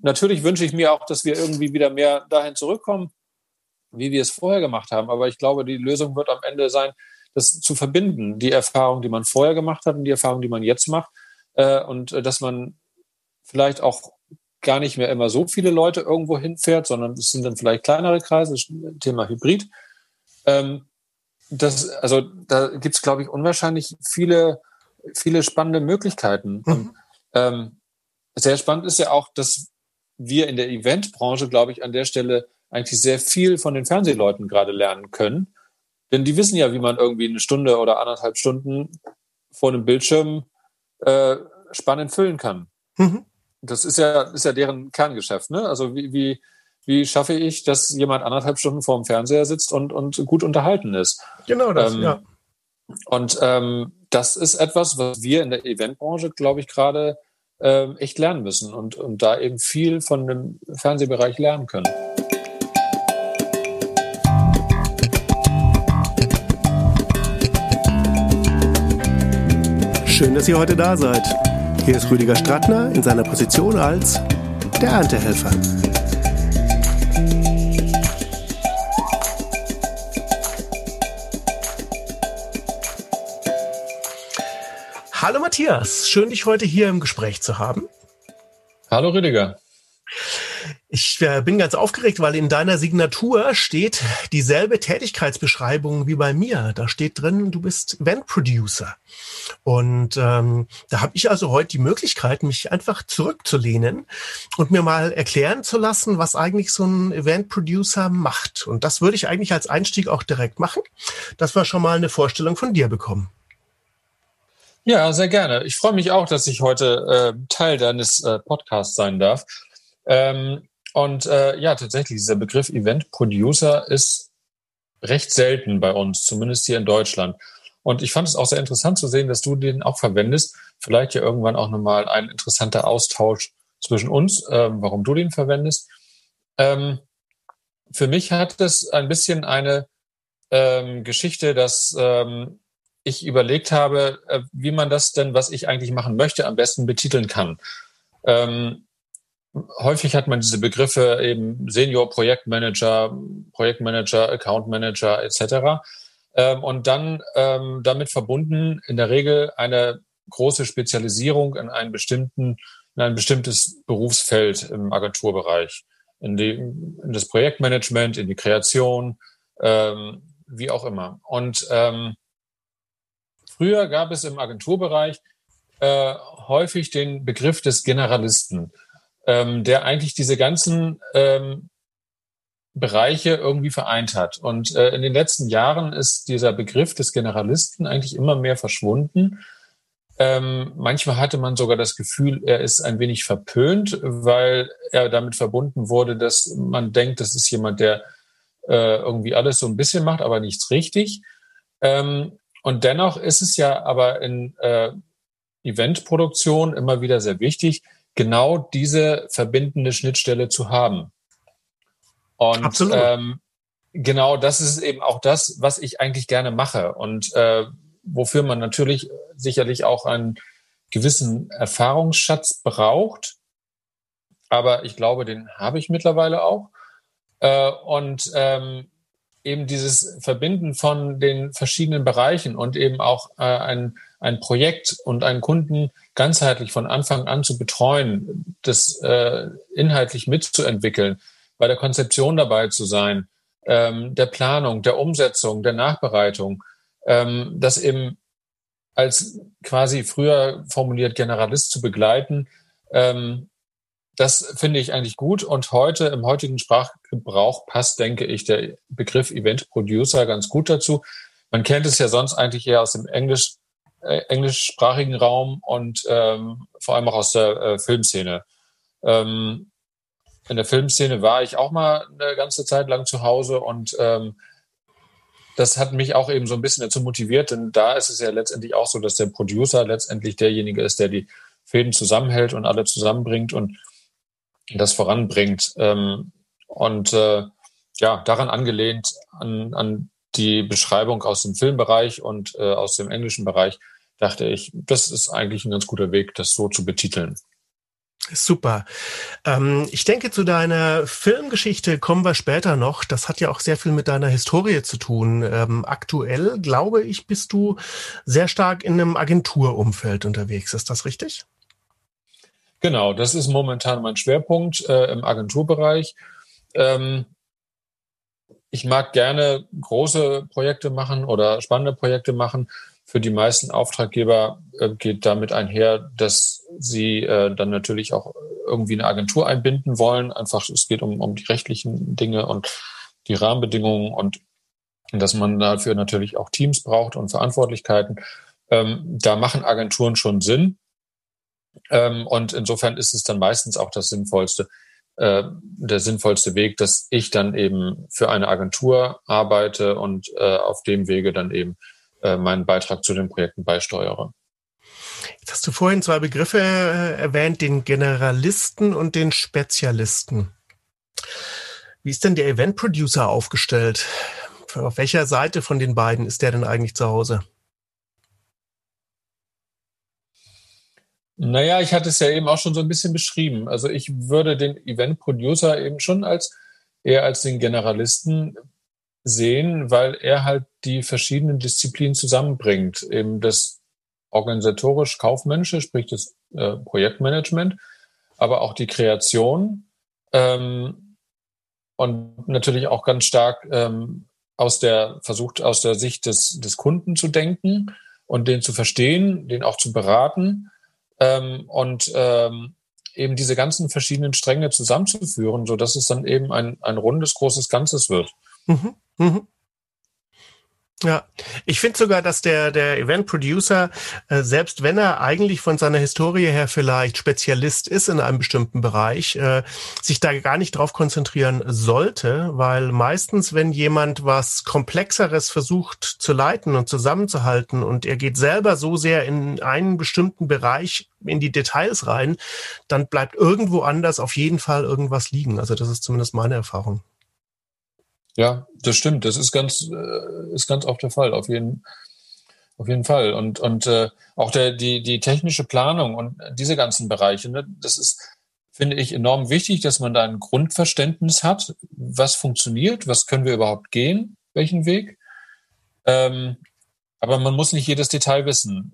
natürlich wünsche ich mir auch, dass wir irgendwie wieder mehr dahin zurückkommen, wie wir es vorher gemacht haben. Aber ich glaube, die Lösung wird am Ende sein, das zu verbinden, die Erfahrung, die man vorher gemacht hat und die Erfahrung, die man jetzt macht. Äh, und äh, dass man vielleicht auch gar nicht mehr immer so viele Leute irgendwo hinfährt, sondern es sind dann vielleicht kleinere Kreise, Thema Hybrid. Ähm, das, also da gibt es, glaube ich, unwahrscheinlich viele, viele spannende Möglichkeiten. Mhm. Ähm, sehr spannend ist ja auch, dass wir in der Eventbranche, glaube ich, an der Stelle eigentlich sehr viel von den Fernsehleuten gerade lernen können. Denn die wissen ja, wie man irgendwie eine Stunde oder anderthalb Stunden vor einem Bildschirm äh, spannend füllen kann. Mhm. Das ist ja, ist ja deren Kerngeschäft. Ne? Also wie, wie, wie schaffe ich, dass jemand anderthalb Stunden vor dem Fernseher sitzt und, und gut unterhalten ist? Genau das, ähm, ja. Und ähm, das ist etwas, was wir in der Eventbranche, glaube ich, gerade ähm, echt lernen müssen und, und da eben viel von dem Fernsehbereich lernen können. Schön, dass ihr heute da seid. Hier ist Rüdiger Strattner in seiner Position als der Erntehelfer. Hallo Matthias, schön dich heute hier im Gespräch zu haben. Hallo Rüdiger. Ich äh, bin ganz aufgeregt, weil in deiner Signatur steht dieselbe Tätigkeitsbeschreibung wie bei mir. Da steht drin, du bist Event Producer. Und ähm, da habe ich also heute die Möglichkeit, mich einfach zurückzulehnen und mir mal erklären zu lassen, was eigentlich so ein Event Producer macht. Und das würde ich eigentlich als Einstieg auch direkt machen, dass wir schon mal eine Vorstellung von dir bekommen. Ja, sehr gerne. Ich freue mich auch, dass ich heute äh, Teil deines äh, Podcasts sein darf. Ähm, und äh, ja, tatsächlich, dieser Begriff Event Producer ist recht selten bei uns, zumindest hier in Deutschland. Und ich fand es auch sehr interessant zu sehen, dass du den auch verwendest. Vielleicht ja irgendwann auch nochmal ein interessanter Austausch zwischen uns, ähm, warum du den verwendest. Ähm, für mich hat es ein bisschen eine ähm, Geschichte, dass ähm, ich überlegt habe, äh, wie man das denn, was ich eigentlich machen möchte, am besten betiteln kann. Ähm, häufig hat man diese Begriffe eben Senior Projektmanager, Projektmanager, Account Manager etc. Ähm, und dann ähm, damit verbunden in der Regel eine große Spezialisierung in einen bestimmten, in ein bestimmtes Berufsfeld im Agenturbereich, in, die, in das Projektmanagement, in die Kreation, ähm, wie auch immer. Und ähm, früher gab es im Agenturbereich äh, häufig den Begriff des Generalisten ähm, der eigentlich diese ganzen ähm, Bereiche irgendwie vereint hat. Und äh, in den letzten Jahren ist dieser Begriff des Generalisten eigentlich immer mehr verschwunden. Ähm, manchmal hatte man sogar das Gefühl, er ist ein wenig verpönt, weil er damit verbunden wurde, dass man denkt, das ist jemand, der äh, irgendwie alles so ein bisschen macht, aber nichts richtig. Ähm, und dennoch ist es ja aber in äh, Eventproduktion immer wieder sehr wichtig, genau diese verbindende Schnittstelle zu haben. Und Absolut. Ähm, genau das ist eben auch das, was ich eigentlich gerne mache und äh, wofür man natürlich sicherlich auch einen gewissen Erfahrungsschatz braucht. Aber ich glaube, den habe ich mittlerweile auch. Äh, und ähm, eben dieses Verbinden von den verschiedenen Bereichen und eben auch äh, ein, ein Projekt und einen Kunden ganzheitlich von Anfang an zu betreuen, das äh, inhaltlich mitzuentwickeln, bei der Konzeption dabei zu sein, ähm, der Planung, der Umsetzung, der Nachbereitung, ähm, das eben als quasi früher formuliert Generalist zu begleiten, ähm, das finde ich eigentlich gut. Und heute im heutigen Sprachgebrauch passt, denke ich, der Begriff Event Producer ganz gut dazu. Man kennt es ja sonst eigentlich eher aus dem Englisch äh, englischsprachigen Raum und ähm, vor allem auch aus der äh, Filmszene. Ähm, in der Filmszene war ich auch mal eine ganze Zeit lang zu Hause und ähm, das hat mich auch eben so ein bisschen dazu motiviert, denn da ist es ja letztendlich auch so, dass der Producer letztendlich derjenige ist, der die Fäden zusammenhält und alle zusammenbringt und das voranbringt. Ähm, und äh, ja, daran angelehnt an, an die Beschreibung aus dem Filmbereich und äh, aus dem englischen Bereich dachte ich, das ist eigentlich ein ganz guter Weg, das so zu betiteln. Super. Ähm, ich denke, zu deiner Filmgeschichte kommen wir später noch. Das hat ja auch sehr viel mit deiner Historie zu tun. Ähm, aktuell, glaube ich, bist du sehr stark in einem Agenturumfeld unterwegs. Ist das richtig? Genau, das ist momentan mein Schwerpunkt äh, im Agenturbereich. Ähm, ich mag gerne große Projekte machen oder spannende Projekte machen für die meisten Auftraggeber äh, geht damit einher, dass sie äh, dann natürlich auch irgendwie eine Agentur einbinden wollen. Einfach, es geht um, um die rechtlichen Dinge und die Rahmenbedingungen und dass man dafür natürlich auch Teams braucht und Verantwortlichkeiten. Ähm, da machen Agenturen schon Sinn. Ähm, und insofern ist es dann meistens auch das sinnvollste, äh, der sinnvollste Weg, dass ich dann eben für eine Agentur arbeite und äh, auf dem Wege dann eben äh, meinen Beitrag zu den Projekten beisteuere. Jetzt hast du vorhin zwei Begriffe äh, erwähnt, den Generalisten und den Spezialisten. Wie ist denn der Event Producer aufgestellt? Auf welcher Seite von den beiden ist der denn eigentlich zu Hause? Naja, ich hatte es ja eben auch schon so ein bisschen beschrieben. Also ich würde den Event Producer eben schon als eher als den Generalisten sehen, weil er halt die verschiedenen Disziplinen zusammenbringt. Eben das organisatorisch-kaufmännische, sprich das äh, Projektmanagement, aber auch die Kreation ähm, und natürlich auch ganz stark ähm, aus der, versucht aus der Sicht des, des Kunden zu denken und den zu verstehen, den auch zu beraten ähm, und ähm, eben diese ganzen verschiedenen Stränge zusammenzuführen, so dass es dann eben ein, ein rundes, großes Ganzes wird. Mhm. Mhm. Ja, ich finde sogar, dass der, der Event Producer, äh, selbst wenn er eigentlich von seiner Historie her vielleicht Spezialist ist in einem bestimmten Bereich, äh, sich da gar nicht drauf konzentrieren sollte, weil meistens, wenn jemand was Komplexeres versucht zu leiten und zusammenzuhalten und er geht selber so sehr in einen bestimmten Bereich in die Details rein, dann bleibt irgendwo anders auf jeden Fall irgendwas liegen. Also das ist zumindest meine Erfahrung. Ja, das stimmt. Das ist ganz, äh, ist ganz oft der Fall. Auf jeden, auf jeden Fall. Und, und äh, auch der, die, die technische Planung und diese ganzen Bereiche, ne, das ist, finde ich, enorm wichtig, dass man da ein Grundverständnis hat, was funktioniert, was können wir überhaupt gehen, welchen Weg. Ähm, aber man muss nicht jedes Detail wissen.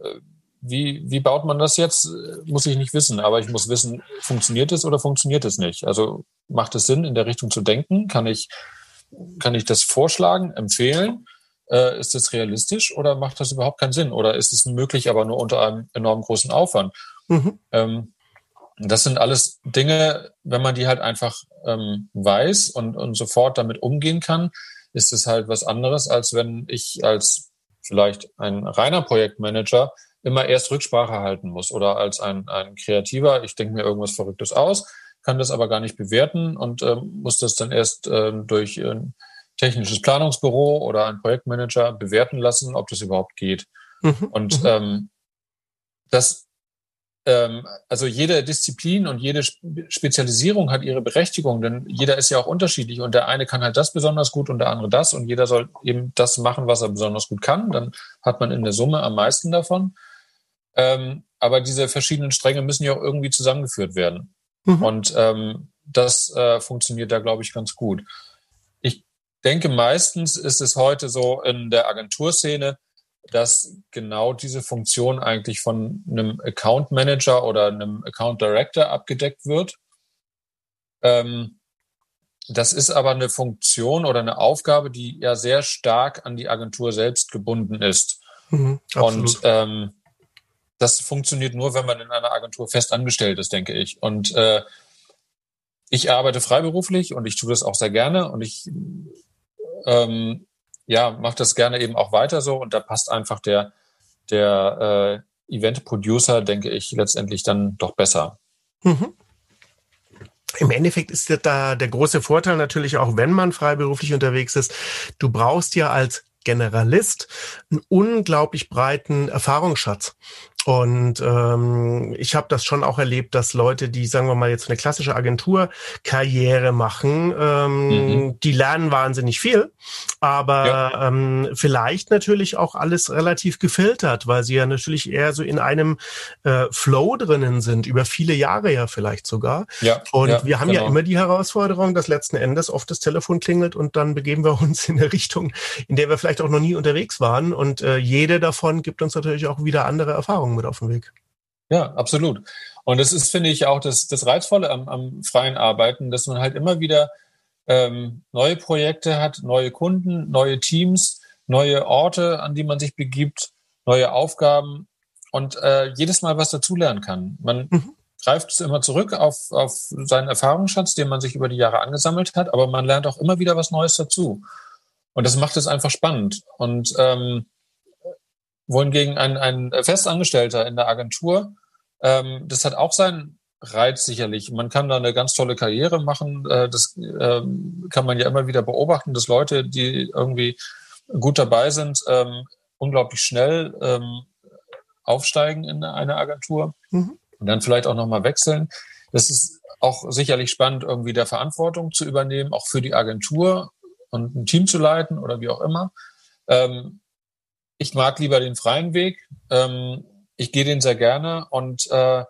Wie, wie baut man das jetzt? Muss ich nicht wissen, aber ich muss wissen, funktioniert es oder funktioniert es nicht? Also macht es Sinn, in der Richtung zu denken? Kann ich kann ich das vorschlagen, empfehlen? Äh, ist das realistisch oder macht das überhaupt keinen Sinn? Oder ist es möglich, aber nur unter einem enorm großen Aufwand? Mhm. Ähm, das sind alles Dinge, wenn man die halt einfach ähm, weiß und, und sofort damit umgehen kann, ist es halt was anderes, als wenn ich als vielleicht ein reiner Projektmanager immer erst Rücksprache halten muss oder als ein, ein Kreativer, ich denke mir irgendwas Verrücktes aus, kann das aber gar nicht bewerten und ähm, muss das dann erst ähm, durch ein technisches Planungsbüro oder ein Projektmanager bewerten lassen, ob das überhaupt geht. Mhm. Und mhm. ähm, das, ähm, also jede Disziplin und jede Spezialisierung hat ihre Berechtigung, denn jeder ist ja auch unterschiedlich und der eine kann halt das besonders gut und der andere das und jeder soll eben das machen, was er besonders gut kann. Dann hat man in der Summe am meisten davon. Ähm, aber diese verschiedenen Stränge müssen ja auch irgendwie zusammengeführt werden. Mhm. Und ähm, das äh, funktioniert da, glaube ich, ganz gut. Ich denke, meistens ist es heute so in der Agenturszene, dass genau diese Funktion eigentlich von einem Account Manager oder einem Account Director abgedeckt wird. Ähm, das ist aber eine Funktion oder eine Aufgabe, die ja sehr stark an die Agentur selbst gebunden ist. Mhm, und ähm, das funktioniert nur, wenn man in einer Agentur fest angestellt ist, denke ich. Und äh, ich arbeite freiberuflich und ich tue das auch sehr gerne und ich ähm, ja mache das gerne eben auch weiter so und da passt einfach der der äh, Event Producer, denke ich, letztendlich dann doch besser. Mhm. Im Endeffekt ist da der große Vorteil natürlich auch, wenn man freiberuflich unterwegs ist. Du brauchst ja als Generalist einen unglaublich breiten Erfahrungsschatz. Und ähm, ich habe das schon auch erlebt, dass Leute, die, sagen wir mal, jetzt eine klassische Agenturkarriere machen, ähm, mhm. die lernen wahnsinnig viel, aber ja. ähm, vielleicht natürlich auch alles relativ gefiltert, weil sie ja natürlich eher so in einem äh, Flow drinnen sind, über viele Jahre ja vielleicht sogar. Ja, und ja, wir haben genau. ja immer die Herausforderung, dass letzten Endes oft das Telefon klingelt und dann begeben wir uns in eine Richtung, in der wir vielleicht auch noch nie unterwegs waren. Und äh, jede davon gibt uns natürlich auch wieder andere Erfahrungen mit auf den Weg. Ja, absolut. Und das ist, finde ich, auch das, das Reizvolle am, am freien Arbeiten, dass man halt immer wieder ähm, neue Projekte hat, neue Kunden, neue Teams, neue Orte, an die man sich begibt, neue Aufgaben und äh, jedes Mal was dazulernen kann. Man mhm. greift immer zurück auf, auf seinen Erfahrungsschatz, den man sich über die Jahre angesammelt hat, aber man lernt auch immer wieder was Neues dazu. Und das macht es einfach spannend. Und ähm, wohingegen ein, ein Festangestellter in der Agentur, ähm, das hat auch seinen Reiz sicherlich. Man kann da eine ganz tolle Karriere machen. Äh, das ähm, kann man ja immer wieder beobachten, dass Leute, die irgendwie gut dabei sind, ähm, unglaublich schnell ähm, aufsteigen in eine Agentur mhm. und dann vielleicht auch nochmal wechseln. Das ist auch sicherlich spannend, irgendwie der Verantwortung zu übernehmen, auch für die Agentur und ein Team zu leiten oder wie auch immer. Ähm, ich mag lieber den freien Weg. Ähm, ich gehe den sehr gerne und äh,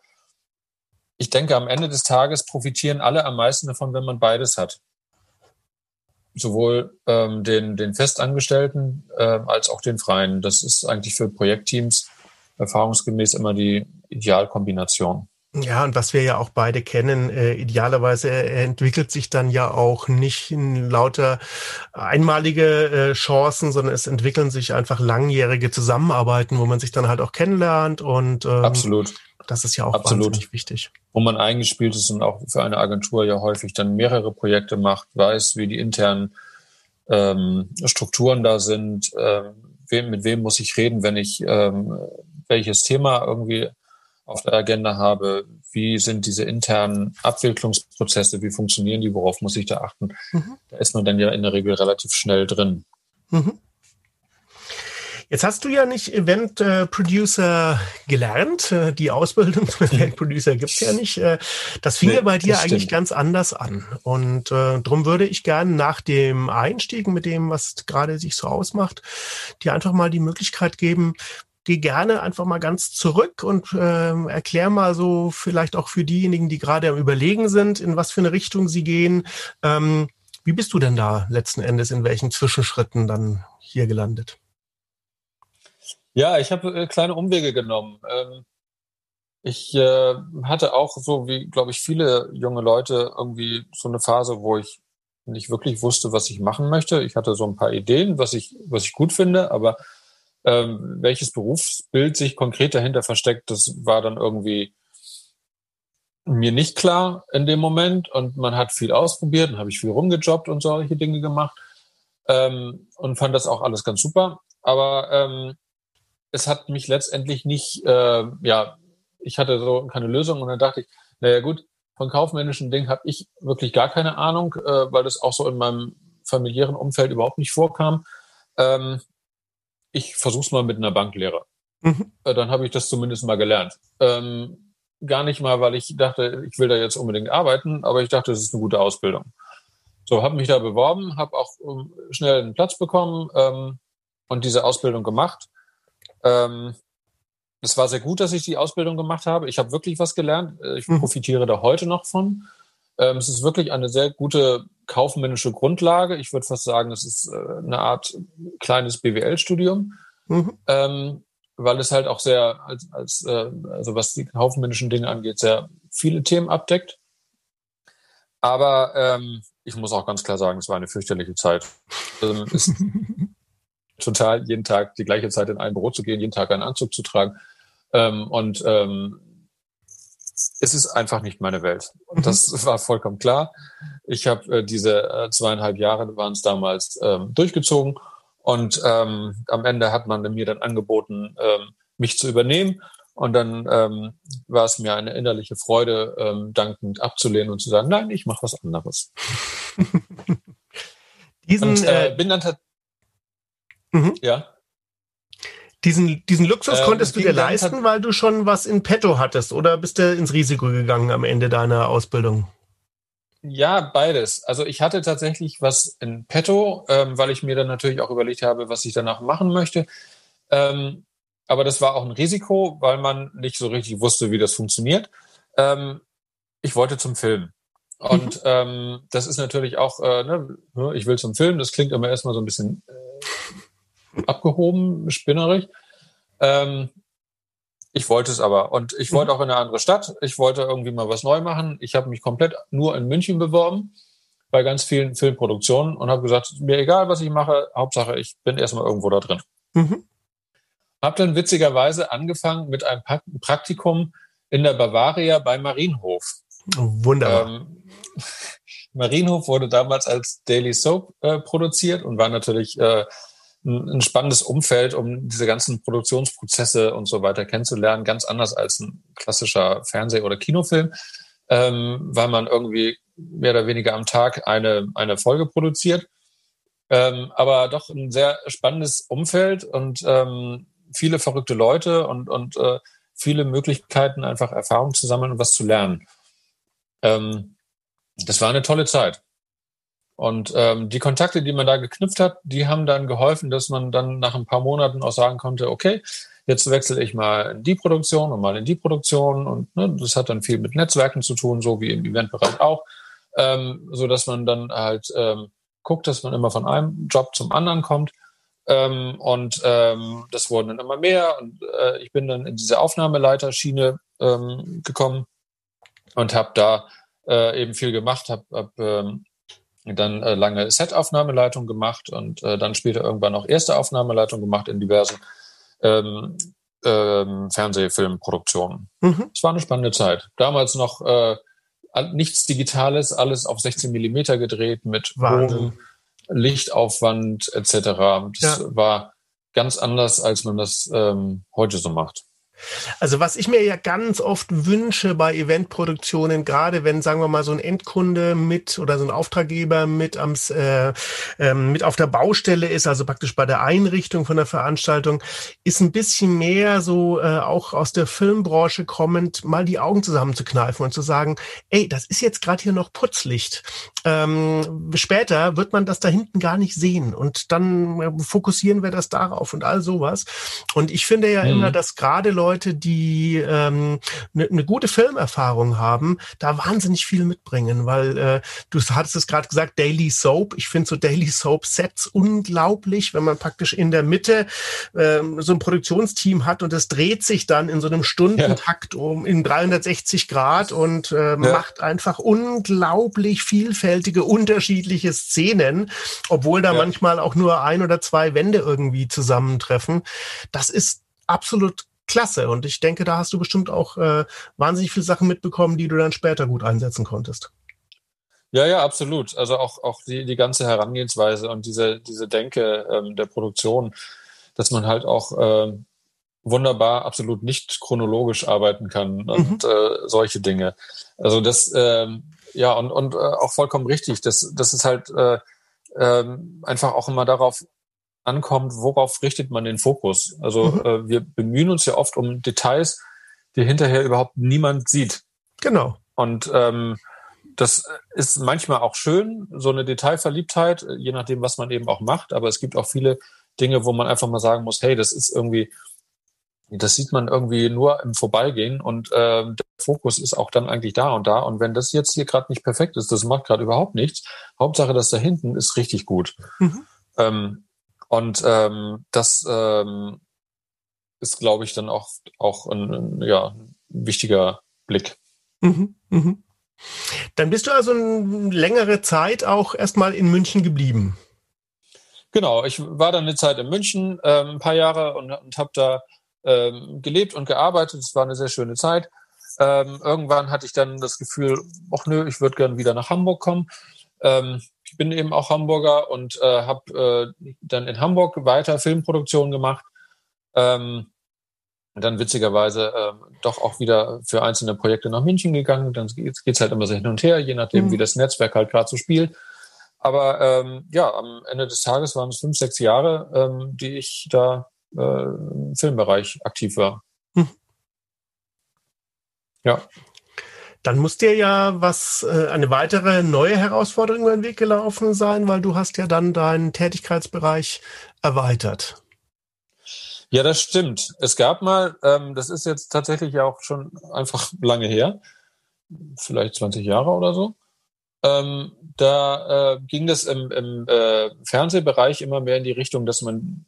ich denke, am Ende des Tages profitieren alle am meisten davon, wenn man beides hat. Sowohl ähm, den, den Festangestellten äh, als auch den Freien. Das ist eigentlich für Projektteams erfahrungsgemäß immer die Idealkombination. Ja, und was wir ja auch beide kennen, äh, idealerweise entwickelt sich dann ja auch nicht in lauter einmalige äh, Chancen, sondern es entwickeln sich einfach langjährige Zusammenarbeiten, wo man sich dann halt auch kennenlernt und ähm, absolut. Das ist ja auch Absolut. wahnsinnig wichtig. Wo man eingespielt ist und auch für eine Agentur ja häufig dann mehrere Projekte macht, weiß, wie die internen ähm, Strukturen da sind, ähm, wem, mit wem muss ich reden, wenn ich ähm, welches Thema irgendwie auf der Agenda habe, wie sind diese internen Abwicklungsprozesse, wie funktionieren die, worauf muss ich da achten. Mhm. Da ist man dann ja in der Regel relativ schnell drin. Mhm. Jetzt hast du ja nicht Event äh, Producer gelernt. Äh, die Ausbildung zum Event Producer gibt's ja nicht. Äh, das fing nee, ja bei dir eigentlich ganz anders an. Und äh, darum würde ich gerne nach dem Einstieg mit dem, was gerade sich so ausmacht, dir einfach mal die Möglichkeit geben, geh gerne einfach mal ganz zurück und äh, erklär mal so vielleicht auch für diejenigen, die gerade am Überlegen sind, in was für eine Richtung sie gehen. Ähm, wie bist du denn da letzten Endes in welchen Zwischenschritten dann hier gelandet? Ja, ich habe äh, kleine Umwege genommen. Ähm, ich äh, hatte auch so wie, glaube ich, viele junge Leute irgendwie so eine Phase, wo ich nicht wirklich wusste, was ich machen möchte. Ich hatte so ein paar Ideen, was ich, was ich gut finde, aber ähm, welches Berufsbild sich konkret dahinter versteckt, das war dann irgendwie mir nicht klar in dem Moment. Und man hat viel ausprobiert, dann habe ich viel rumgejobbt und solche Dinge gemacht ähm, und fand das auch alles ganz super. Aber ähm, es hat mich letztendlich nicht, äh, ja, ich hatte so keine Lösung und dann dachte ich, naja gut, von kaufmännischen Dingen habe ich wirklich gar keine Ahnung, äh, weil das auch so in meinem familiären Umfeld überhaupt nicht vorkam. Ähm, ich versuch's mal mit einer Banklehre. Mhm. Äh, dann habe ich das zumindest mal gelernt. Ähm, gar nicht mal, weil ich dachte, ich will da jetzt unbedingt arbeiten, aber ich dachte, es ist eine gute Ausbildung. So, habe mich da beworben, habe auch ähm, schnell einen Platz bekommen ähm, und diese Ausbildung gemacht. Ähm, es war sehr gut, dass ich die Ausbildung gemacht habe. Ich habe wirklich was gelernt. Äh, ich mhm. profitiere da heute noch von. Ähm, es ist wirklich eine sehr gute kaufmännische Grundlage. Ich würde fast sagen, es ist äh, eine Art kleines BWL-Studium, mhm. ähm, weil es halt auch sehr, als, als äh, also was die kaufmännischen Dinge angeht, sehr viele Themen abdeckt. Aber ähm, ich muss auch ganz klar sagen, es war eine fürchterliche Zeit. Es ist total jeden Tag die gleiche Zeit in ein Büro zu gehen, jeden Tag einen Anzug zu tragen. Ähm, und ähm, es ist einfach nicht meine Welt. Und mhm. das war vollkommen klar. Ich habe äh, diese äh, zweieinhalb Jahre waren es damals ähm, durchgezogen und ähm, am Ende hat man mir dann angeboten, ähm, mich zu übernehmen. Und dann ähm, war es mir eine innerliche Freude, ähm, dankend abzulehnen und zu sagen, nein, ich mache was anderes. Diesen, und, äh, äh, bin dann mhm. ja. Diesen, diesen Luxus ähm, konntest du dir leisten, weil du schon was in petto hattest oder bist du ins Risiko gegangen am Ende deiner Ausbildung? Ja, beides. Also ich hatte tatsächlich was in petto, ähm, weil ich mir dann natürlich auch überlegt habe, was ich danach machen möchte. Ähm, aber das war auch ein Risiko, weil man nicht so richtig wusste, wie das funktioniert. Ähm, ich wollte zum Film. Und mhm. das ist natürlich auch, äh, ne, ich will zum Film, das klingt immer erstmal so ein bisschen äh, abgehoben, spinnerig. Ähm, ich wollte es aber. Und ich wollte mhm. auch in eine andere Stadt. Ich wollte irgendwie mal was neu machen. Ich habe mich komplett nur in München beworben bei ganz vielen Filmproduktionen und habe gesagt, mir egal, was ich mache, Hauptsache, ich bin erstmal irgendwo da drin. Mhm. Habe dann witzigerweise angefangen mit einem Praktikum in der Bavaria bei Marienhof. Wunderbar. Ähm, Marienhof wurde damals als Daily Soap äh, produziert und war natürlich äh, ein, spannendes Umfeld, um diese ganzen Produktionsprozesse und so weiter kennenzulernen. Ganz anders als ein klassischer Fernseh- oder Kinofilm, ähm, weil man irgendwie mehr oder weniger am Tag eine, eine Folge produziert. Ähm, aber doch ein sehr spannendes Umfeld und ähm, viele verrückte Leute und, und äh, viele Möglichkeiten, einfach Erfahrung zu sammeln und was zu lernen. Ähm, das war eine tolle Zeit. Und ähm, die Kontakte, die man da geknüpft hat, die haben dann geholfen, dass man dann nach ein paar Monaten auch sagen konnte, okay, jetzt wechsle ich mal in die Produktion und mal in die Produktion. Und ne, das hat dann viel mit Netzwerken zu tun, so wie im Eventbereich auch, ähm, so dass man dann halt ähm, guckt, dass man immer von einem Job zum anderen kommt. Ähm, und ähm, das wurden dann immer mehr. Und äh, ich bin dann in diese Aufnahmeleiterschiene ähm, gekommen und habe da äh, eben viel gemacht, habe hab, ähm, dann äh, lange Set-Aufnahmeleitung gemacht und äh, dann später irgendwann auch erste Aufnahmeleitung gemacht in diversen ähm, ähm, Fernsehfilmproduktionen. Mhm. Es war eine spannende Zeit. Damals noch äh, nichts Digitales, alles auf 16 Millimeter gedreht mit hohem Lichtaufwand etc. Das ja. war ganz anders, als man das ähm, heute so macht. Also was ich mir ja ganz oft wünsche bei Eventproduktionen, gerade wenn, sagen wir mal, so ein Endkunde mit oder so ein Auftraggeber mit, am, äh, äh, mit auf der Baustelle ist, also praktisch bei der Einrichtung von der Veranstaltung, ist ein bisschen mehr so äh, auch aus der Filmbranche kommend, mal die Augen zusammenzukneifen und zu sagen, ey, das ist jetzt gerade hier noch Putzlicht. Ähm, später wird man das da hinten gar nicht sehen und dann äh, fokussieren wir das darauf und all sowas. Und ich finde ja mhm. immer, dass gerade Leute, Leute, die ähm, eine ne gute Filmerfahrung haben, da wahnsinnig viel mitbringen, weil äh, du hattest es gerade gesagt, Daily Soap. Ich finde so Daily Soap Sets unglaublich, wenn man praktisch in der Mitte ähm, so ein Produktionsteam hat und es dreht sich dann in so einem Stundentakt ja. um in 360 Grad und äh, ja. macht einfach unglaublich vielfältige, unterschiedliche Szenen, obwohl da ja. manchmal auch nur ein oder zwei Wände irgendwie zusammentreffen. Das ist absolut klasse. Und ich denke, da hast du bestimmt auch äh, wahnsinnig viele Sachen mitbekommen, die du dann später gut einsetzen konntest. Ja, ja, absolut. Also auch, auch die, die ganze Herangehensweise und diese, diese Denke ähm, der Produktion, dass man halt auch ähm, wunderbar absolut nicht chronologisch arbeiten kann und mhm. äh, solche Dinge. Also das, ähm, ja, und, und äh, auch vollkommen richtig. Das, das ist halt äh, äh, einfach auch immer darauf ankommt, worauf richtet man den Fokus? Also mhm. äh, wir bemühen uns ja oft um Details, die hinterher überhaupt niemand sieht. Genau. Und ähm, das ist manchmal auch schön, so eine Detailverliebtheit, je nachdem, was man eben auch macht. Aber es gibt auch viele Dinge, wo man einfach mal sagen muss, hey, das ist irgendwie, das sieht man irgendwie nur im Vorbeigehen und äh, der Fokus ist auch dann eigentlich da und da. Und wenn das jetzt hier gerade nicht perfekt ist, das macht gerade überhaupt nichts. Hauptsache, das da hinten ist richtig gut. Mhm. Ähm, und ähm, das ähm, ist, glaube ich, dann auch, auch ein, ja, wichtiger Blick. Mhm, mhm. Dann bist du also eine längere Zeit auch erstmal in München geblieben. Genau, ich war dann eine Zeit in München, ähm, ein paar Jahre und, und habe da ähm, gelebt und gearbeitet. Es war eine sehr schöne Zeit. Ähm, irgendwann hatte ich dann das Gefühl, ach nö, ich würde gerne wieder nach Hamburg kommen. Ähm, ich bin eben auch Hamburger und äh, habe äh, dann in Hamburg weiter Filmproduktion gemacht. Ähm, dann witzigerweise äh, doch auch wieder für einzelne Projekte nach München gegangen. Dann geht es halt immer so hin und her, je nachdem, mhm. wie das Netzwerk halt gerade so spielt. Aber ähm, ja, am Ende des Tages waren es fünf, sechs Jahre, ähm, die ich da äh, im Filmbereich aktiv war. Hm. Ja. Dann muss dir ja was, äh, eine weitere neue Herausforderung über den Weg gelaufen sein, weil du hast ja dann deinen Tätigkeitsbereich erweitert. Ja, das stimmt. Es gab mal, ähm, das ist jetzt tatsächlich auch schon einfach lange her, vielleicht 20 Jahre oder so. Ähm, da äh, ging das im, im äh, Fernsehbereich immer mehr in die Richtung, dass man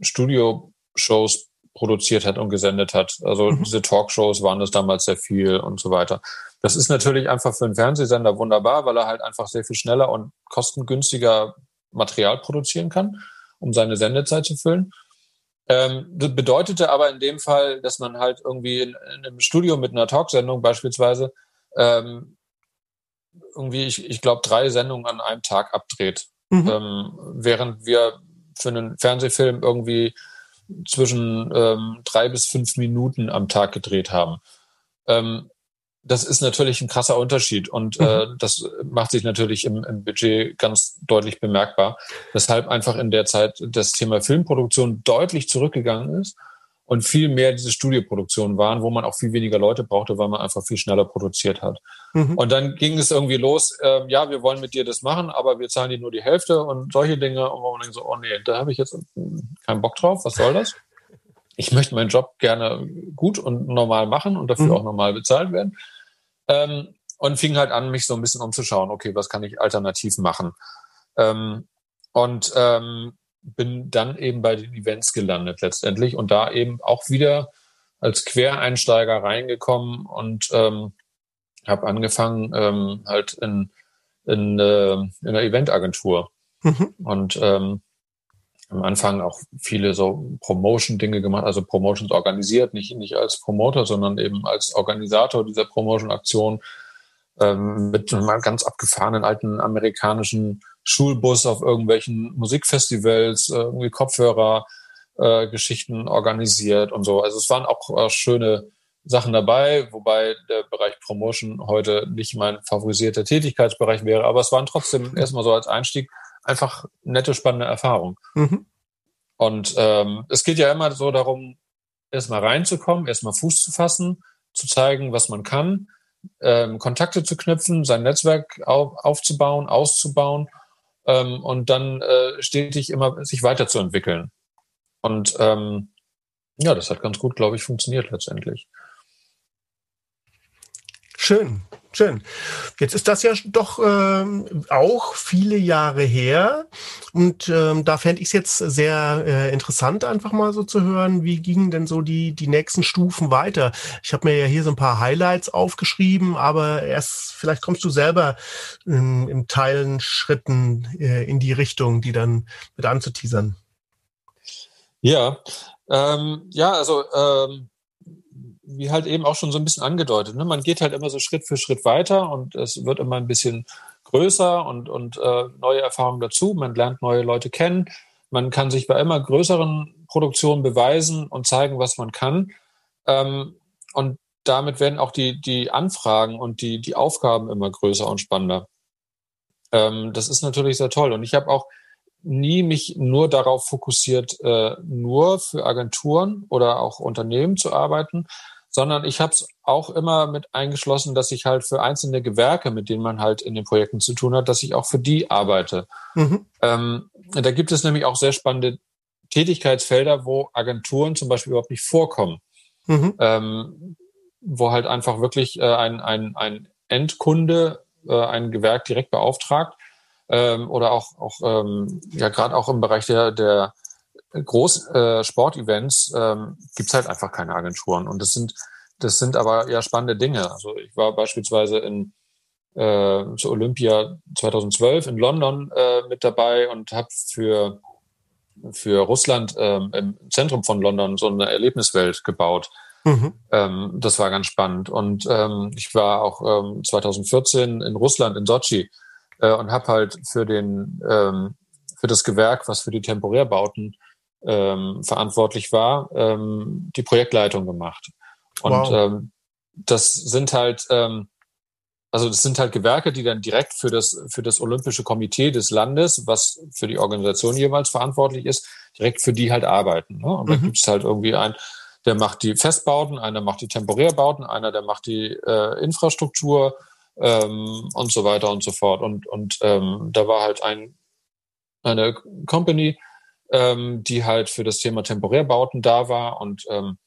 Studio-Shows produziert hat und gesendet hat. Also mhm. diese Talkshows waren das damals sehr viel und so weiter. Das ist natürlich einfach für einen Fernsehsender wunderbar, weil er halt einfach sehr viel schneller und kostengünstiger Material produzieren kann, um seine Sendezeit zu füllen. Ähm, das bedeutete aber in dem Fall, dass man halt irgendwie in, in einem Studio mit einer Talksendung beispielsweise ähm, irgendwie, ich, ich glaube, drei Sendungen an einem Tag abdreht. Mhm. Ähm, während wir für einen Fernsehfilm irgendwie zwischen ähm, drei bis fünf Minuten am Tag gedreht haben. Ähm, das ist natürlich ein krasser Unterschied und äh, mhm. das macht sich natürlich im, im Budget ganz deutlich bemerkbar, weshalb einfach in der Zeit das Thema Filmproduktion deutlich zurückgegangen ist und viel mehr diese Studioproduktionen waren, wo man auch viel weniger Leute brauchte, weil man einfach viel schneller produziert hat. Mhm. Und dann ging es irgendwie los, äh, ja, wir wollen mit dir das machen, aber wir zahlen dir nur die Hälfte und solche Dinge. Und man denkt so, oh nee, da habe ich jetzt keinen Bock drauf, was soll das? Ich möchte meinen Job gerne gut und normal machen und dafür mhm. auch normal bezahlt werden. Ähm, und fing halt an, mich so ein bisschen umzuschauen, okay, was kann ich alternativ machen? Ähm, und ähm, bin dann eben bei den Events gelandet letztendlich und da eben auch wieder als Quereinsteiger reingekommen und ähm, habe angefangen ähm, halt in, in, äh, in einer Eventagentur mhm. und ähm, am Anfang auch viele so Promotion-Dinge gemacht, also Promotions organisiert, nicht, nicht als Promoter, sondern eben als Organisator dieser Promotion-Aktion ähm, mit einem ganz abgefahrenen alten amerikanischen Schulbus auf irgendwelchen Musikfestivals, äh, irgendwie Kopfhörer, äh, Geschichten organisiert und so. Also es waren auch äh, schöne Sachen dabei, wobei der Bereich Promotion heute nicht mein favorisierter Tätigkeitsbereich wäre, aber es waren trotzdem erstmal so als Einstieg einfach nette, spannende Erfahrungen. Mhm. Und ähm, es geht ja immer so darum, erstmal reinzukommen, erstmal Fuß zu fassen, zu zeigen, was man kann, ähm, Kontakte zu knüpfen, sein Netzwerk auf, aufzubauen, auszubauen ähm, und dann äh, stetig immer sich weiterzuentwickeln. Und ähm, ja, das hat ganz gut, glaube ich, funktioniert letztendlich. Schön, schön. Jetzt ist das ja doch ähm, auch viele Jahre her und ähm, da fände ich es jetzt sehr äh, interessant, einfach mal so zu hören, wie gingen denn so die die nächsten Stufen weiter. Ich habe mir ja hier so ein paar Highlights aufgeschrieben, aber erst vielleicht kommst du selber ähm, im Teilen Schritten äh, in die Richtung, die dann mit anzuteasern. Ja, ähm, ja, also ähm wie halt eben auch schon so ein bisschen angedeutet, ne? man geht halt immer so Schritt für Schritt weiter und es wird immer ein bisschen größer und, und äh, neue Erfahrungen dazu. Man lernt neue Leute kennen. Man kann sich bei immer größeren Produktionen beweisen und zeigen, was man kann. Ähm, und damit werden auch die, die Anfragen und die, die Aufgaben immer größer und spannender. Ähm, das ist natürlich sehr toll. Und ich habe auch nie mich nur darauf fokussiert, äh, nur für Agenturen oder auch Unternehmen zu arbeiten, sondern ich habe es auch immer mit eingeschlossen, dass ich halt für einzelne Gewerke, mit denen man halt in den Projekten zu tun hat, dass ich auch für die arbeite. Mhm. Ähm, da gibt es nämlich auch sehr spannende Tätigkeitsfelder, wo Agenturen zum Beispiel überhaupt nicht vorkommen. Mhm. Ähm, wo halt einfach wirklich äh, ein, ein, ein Endkunde äh, ein Gewerk direkt beauftragt ähm, oder auch, auch ähm, ja gerade auch im Bereich der, der Großsportevents äh, ähm, gibt es halt einfach keine Agenturen. Und das sind, das sind aber ja spannende Dinge. Also ich war beispielsweise in äh, zur Olympia 2012 in London äh, mit dabei und habe für für Russland ähm, im Zentrum von London so eine Erlebniswelt gebaut. Mhm. Ähm, das war ganz spannend. Und ähm, ich war auch ähm, 2014 in Russland, in Sochi, äh, und habe halt für den ähm, für das Gewerk, was für die Temporärbauten ähm, verantwortlich war, ähm, die Projektleitung gemacht. Und wow. ähm, das sind halt, ähm, also das sind halt Gewerke, die dann direkt für das, für das Olympische Komitee des Landes, was für die Organisation jeweils verantwortlich ist, direkt für die halt arbeiten. Ne? Und mhm. da gibt es halt irgendwie einen, der macht die Festbauten, einer macht die Temporärbauten, einer der macht die äh, Infrastruktur ähm, und so weiter und so fort. Und, und ähm, da war halt ein, eine Company, ähm, die halt für das Thema Temporärbauten da war und ähm,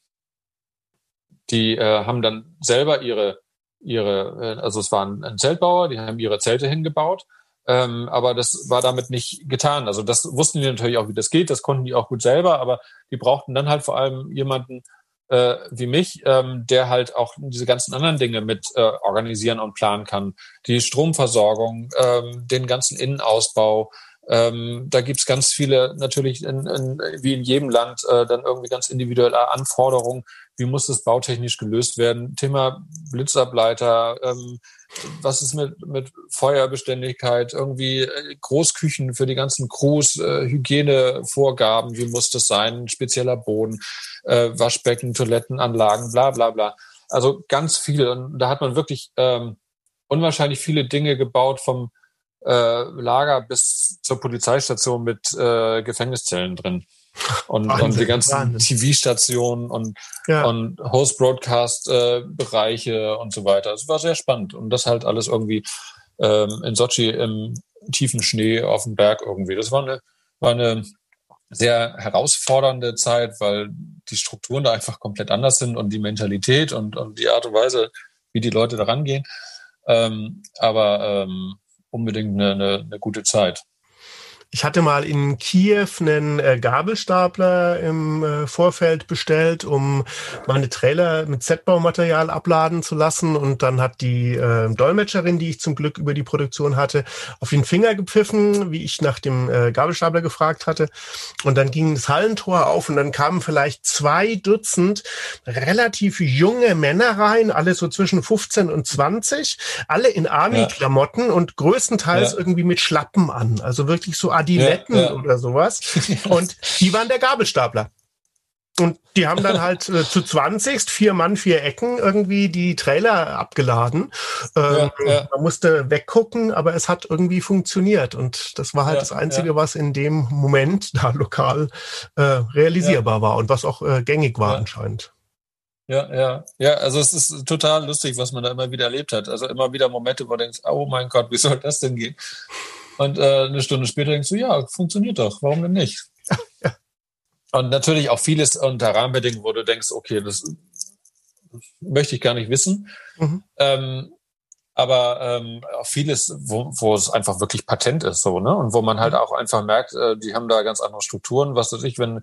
die äh, haben dann selber ihre, ihre, äh, also es war ein, Zeltbauer, die haben ihre Zelte hingebaut ähm, aber das war damit nicht getan. Also das wussten die natürlich auch, wie das geht. Das konnten die auch gut selber, aber die brauchten dann halt vor allem jemanden äh, wie mich, ähm, der halt auch diese ganzen anderen Dinge mit äh, organisieren und planen kann. Die Stromversorgung, ähm, den ganzen Innenausbau, ähm, da gibt's ganz viele, natürlich in, in, wie in jedem Land, äh, dann irgendwie ganz individuelle Anforderungen. Wie muss das bautechnisch gelöst werden? Thema Blitzableiter, ähm, was ist mit, mit Feuerbeständigkeit, irgendwie äh, Großküchen für die ganzen Crews, äh, Hygienevorgaben, wie muss das sein, spezieller Boden, äh, Waschbecken, Toilettenanlagen, bla bla bla. Also ganz viel. Und da hat man wirklich ähm, unwahrscheinlich viele Dinge gebaut vom äh, Lager bis zur Polizeistation mit äh, Gefängniszellen drin. Und, Wahnsinn, und die ganzen TV-Stationen und, ja. und Host-Broadcast-Bereiche und so weiter. Es war sehr spannend. Und das halt alles irgendwie ähm, in Sochi im tiefen Schnee auf dem Berg irgendwie. Das war eine, war eine sehr herausfordernde Zeit, weil die Strukturen da einfach komplett anders sind und die Mentalität und, und die Art und Weise, wie die Leute da rangehen. Ähm, aber ähm, unbedingt eine, eine, eine gute Zeit. Ich hatte mal in Kiew einen äh, Gabelstapler im äh, Vorfeld bestellt, um meine Trailer mit Z-Baumaterial abladen zu lassen. Und dann hat die äh, Dolmetscherin, die ich zum Glück über die Produktion hatte, auf den Finger gepfiffen, wie ich nach dem äh, Gabelstapler gefragt hatte. Und dann ging das Hallentor auf und dann kamen vielleicht zwei Dutzend relativ junge Männer rein, alle so zwischen 15 und 20, alle in Army-Klamotten ja. und größtenteils ja. irgendwie mit Schlappen an. Also wirklich so Adiletten ja, ja. oder sowas. Und die waren der Gabelstapler. Und die haben dann halt äh, zu 20, vier Mann, vier Ecken irgendwie die Trailer abgeladen. Ähm, ja, ja. Man musste weggucken, aber es hat irgendwie funktioniert. Und das war halt ja, das Einzige, was in dem Moment da lokal äh, realisierbar war und was auch äh, gängig war anscheinend. Ja, ja, ja, also es ist total lustig, was man da immer wieder erlebt hat. Also immer wieder Momente, wo du denkst, oh mein Gott, wie soll das denn gehen? Und äh, eine Stunde später denkst du, ja, funktioniert doch, warum denn nicht? Und natürlich auch vieles unter Rahmenbedingungen, wo du denkst, okay, das möchte ich gar nicht wissen. Mhm. Ähm, aber ähm, auch vieles, wo, wo es einfach wirklich patent ist, so, ne? Und wo man halt mhm. auch einfach merkt, äh, die haben da ganz andere Strukturen. Was weiß ich, wenn,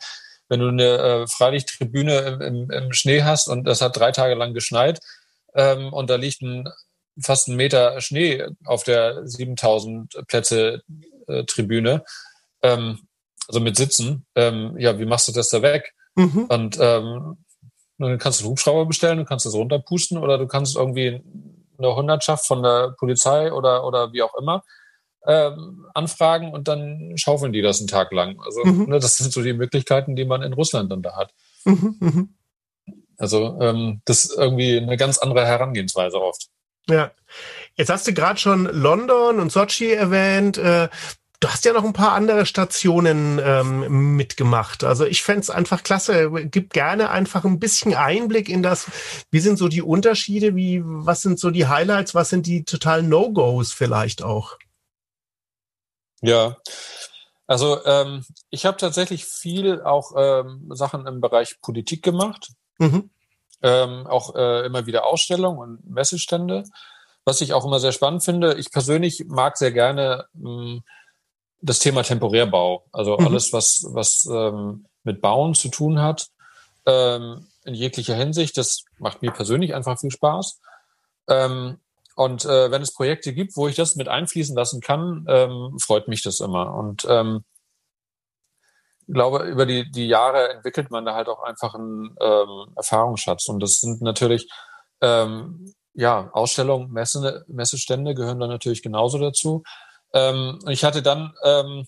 wenn du eine äh, Freilichttribüne im, im, im Schnee hast und das hat drei Tage lang geschneit ähm, und da liegt ein fast einen Meter Schnee auf der 7000 Plätze äh, Tribüne, ähm, also mit Sitzen. Ähm, ja, wie machst du das da weg? Mhm. Und ähm, dann kannst du einen Hubschrauber bestellen, du kannst das runterpusten oder du kannst irgendwie eine Hundertschaft von der Polizei oder, oder wie auch immer ähm, anfragen und dann schaufeln die das einen Tag lang. Also mhm. ne, das sind so die Möglichkeiten, die man in Russland dann da hat. Mhm, mhm. Also ähm, das ist irgendwie eine ganz andere Herangehensweise oft. Ja. Jetzt hast du gerade schon London und Sochi erwähnt. Äh, du hast ja noch ein paar andere Stationen ähm, mitgemacht. Also ich fände einfach klasse. Gib gerne einfach ein bisschen Einblick in das, wie sind so die Unterschiede, wie, was sind so die Highlights, was sind die totalen No-Gos vielleicht auch? Ja, also ähm, ich habe tatsächlich viel auch ähm, Sachen im Bereich Politik gemacht. Mhm ähm, auch äh, immer wieder Ausstellungen und Messestände, was ich auch immer sehr spannend finde. Ich persönlich mag sehr gerne mh, hm, das Thema Temporärbau, also mhm. alles, was, was ähm, mit Bauen zu tun hat, ähm, in jeglicher Hinsicht. Das macht mir persönlich einfach viel Spaß. Ähm, und äh, wenn es Projekte gibt, wo ich das mit einfließen lassen kann, ähm, freut mich das immer. Und ähm, glaube, über die, die Jahre entwickelt man da halt auch einfach einen ähm, Erfahrungsschatz. Und das sind natürlich, ähm, ja, Ausstellungen, Messe, Messestände gehören da natürlich genauso dazu. Ähm, ich hatte dann, ähm,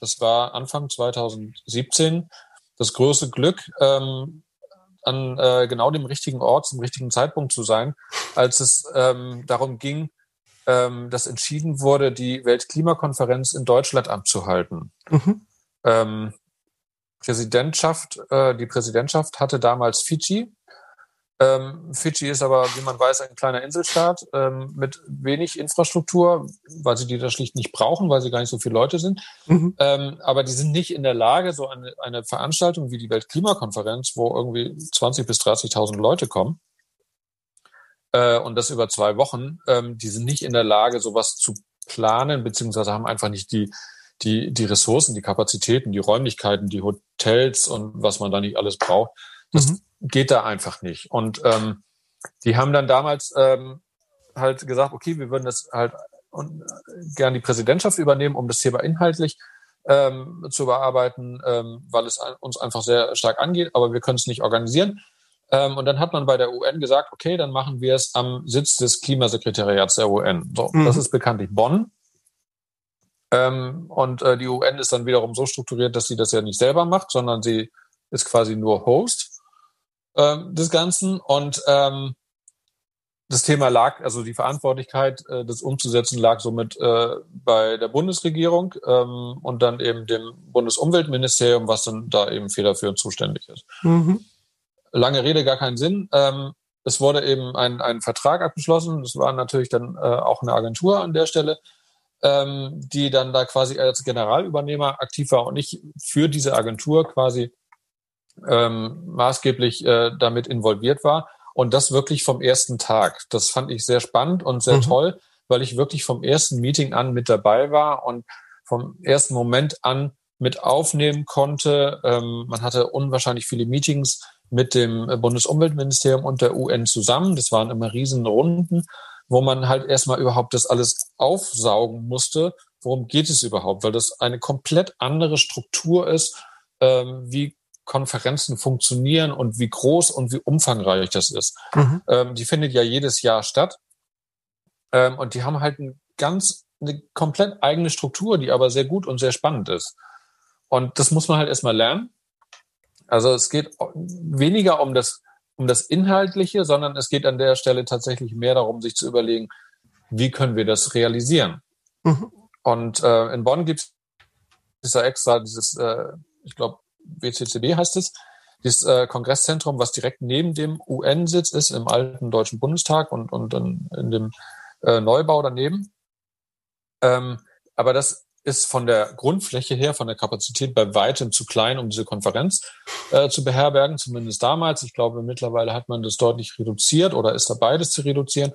das war Anfang 2017, das große Glück, ähm, an äh, genau dem richtigen Ort zum richtigen Zeitpunkt zu sein, als es ähm, darum ging, ähm, dass entschieden wurde, die Weltklimakonferenz in Deutschland abzuhalten. Mhm. Ähm, Präsidentschaft, äh, die Präsidentschaft hatte damals Fidschi. Ähm, Fidschi ist aber, wie man weiß, ein kleiner Inselstaat ähm, mit wenig Infrastruktur, weil sie die da schlicht nicht brauchen, weil sie gar nicht so viele Leute sind. Mhm. Ähm, aber die sind nicht in der Lage, so eine, eine Veranstaltung wie die Weltklimakonferenz, wo irgendwie 20.000 bis 30.000 Leute kommen, äh, und das über zwei Wochen, ähm, die sind nicht in der Lage, sowas zu planen, beziehungsweise haben einfach nicht die, die, die Ressourcen, die Kapazitäten, die Räumlichkeiten, die Hotels und was man da nicht alles braucht. Das mhm. geht da einfach nicht. Und ähm, die haben dann damals ähm, halt gesagt, okay, wir würden das halt und, äh, gern die Präsidentschaft übernehmen, um das Thema inhaltlich ähm, zu bearbeiten, ähm, weil es uns einfach sehr stark angeht, aber wir können es nicht organisieren. Ähm, und dann hat man bei der UN gesagt, okay, dann machen wir es am Sitz des Klimasekretariats der UN. So, mhm. das ist bekanntlich Bonn. Ähm, und äh, die UN ist dann wiederum so strukturiert, dass sie das ja nicht selber macht, sondern sie ist quasi nur Host ähm, des Ganzen. Und ähm, das Thema lag, also die Verantwortlichkeit, äh, das umzusetzen, lag somit äh, bei der Bundesregierung ähm, und dann eben dem Bundesumweltministerium, was dann da eben federführend zuständig ist. Mhm. Lange Rede, gar keinen Sinn. Ähm, es wurde eben ein, ein Vertrag abgeschlossen. Das war natürlich dann äh, auch eine Agentur an der Stelle ähm, die dann da quasi als Generalübernehmer aktiv war und ich für diese Agentur quasi ähm, maßgeblich äh, damit involviert war. Und das wirklich vom ersten Tag. Das fand ich sehr spannend und sehr mhm. toll, weil ich wirklich vom ersten Meeting an mit dabei war und vom ersten Moment an mit aufnehmen konnte. Ähm, man hatte unwahrscheinlich viele Meetings mit dem Bundesumweltministerium und der UN zusammen. Das waren immer Riesenrunden wo man halt erstmal überhaupt das alles aufsaugen musste. Worum geht es überhaupt? Weil das eine komplett andere Struktur ist, ähm, wie Konferenzen funktionieren und wie groß und wie umfangreich das ist. Mhm. Ähm, die findet ja jedes Jahr statt. Ähm, und die haben halt ein ganz, eine komplett eigene Struktur, die aber sehr gut und sehr spannend ist. Und das muss man halt erstmal lernen. Also es geht weniger um das um das Inhaltliche, sondern es geht an der Stelle tatsächlich mehr darum, sich zu überlegen, wie können wir das realisieren. Mhm. Und äh, in Bonn gibt es da extra dieses, äh, ich glaube, WCCD heißt es, dieses äh, Kongresszentrum, was direkt neben dem UN-Sitz ist, im alten Deutschen Bundestag und, und dann in dem äh, Neubau daneben. Ähm, aber das ist von der Grundfläche her, von der Kapazität bei weitem zu klein, um diese Konferenz äh, zu beherbergen, zumindest damals. Ich glaube, mittlerweile hat man das deutlich reduziert oder ist dabei, das zu reduzieren.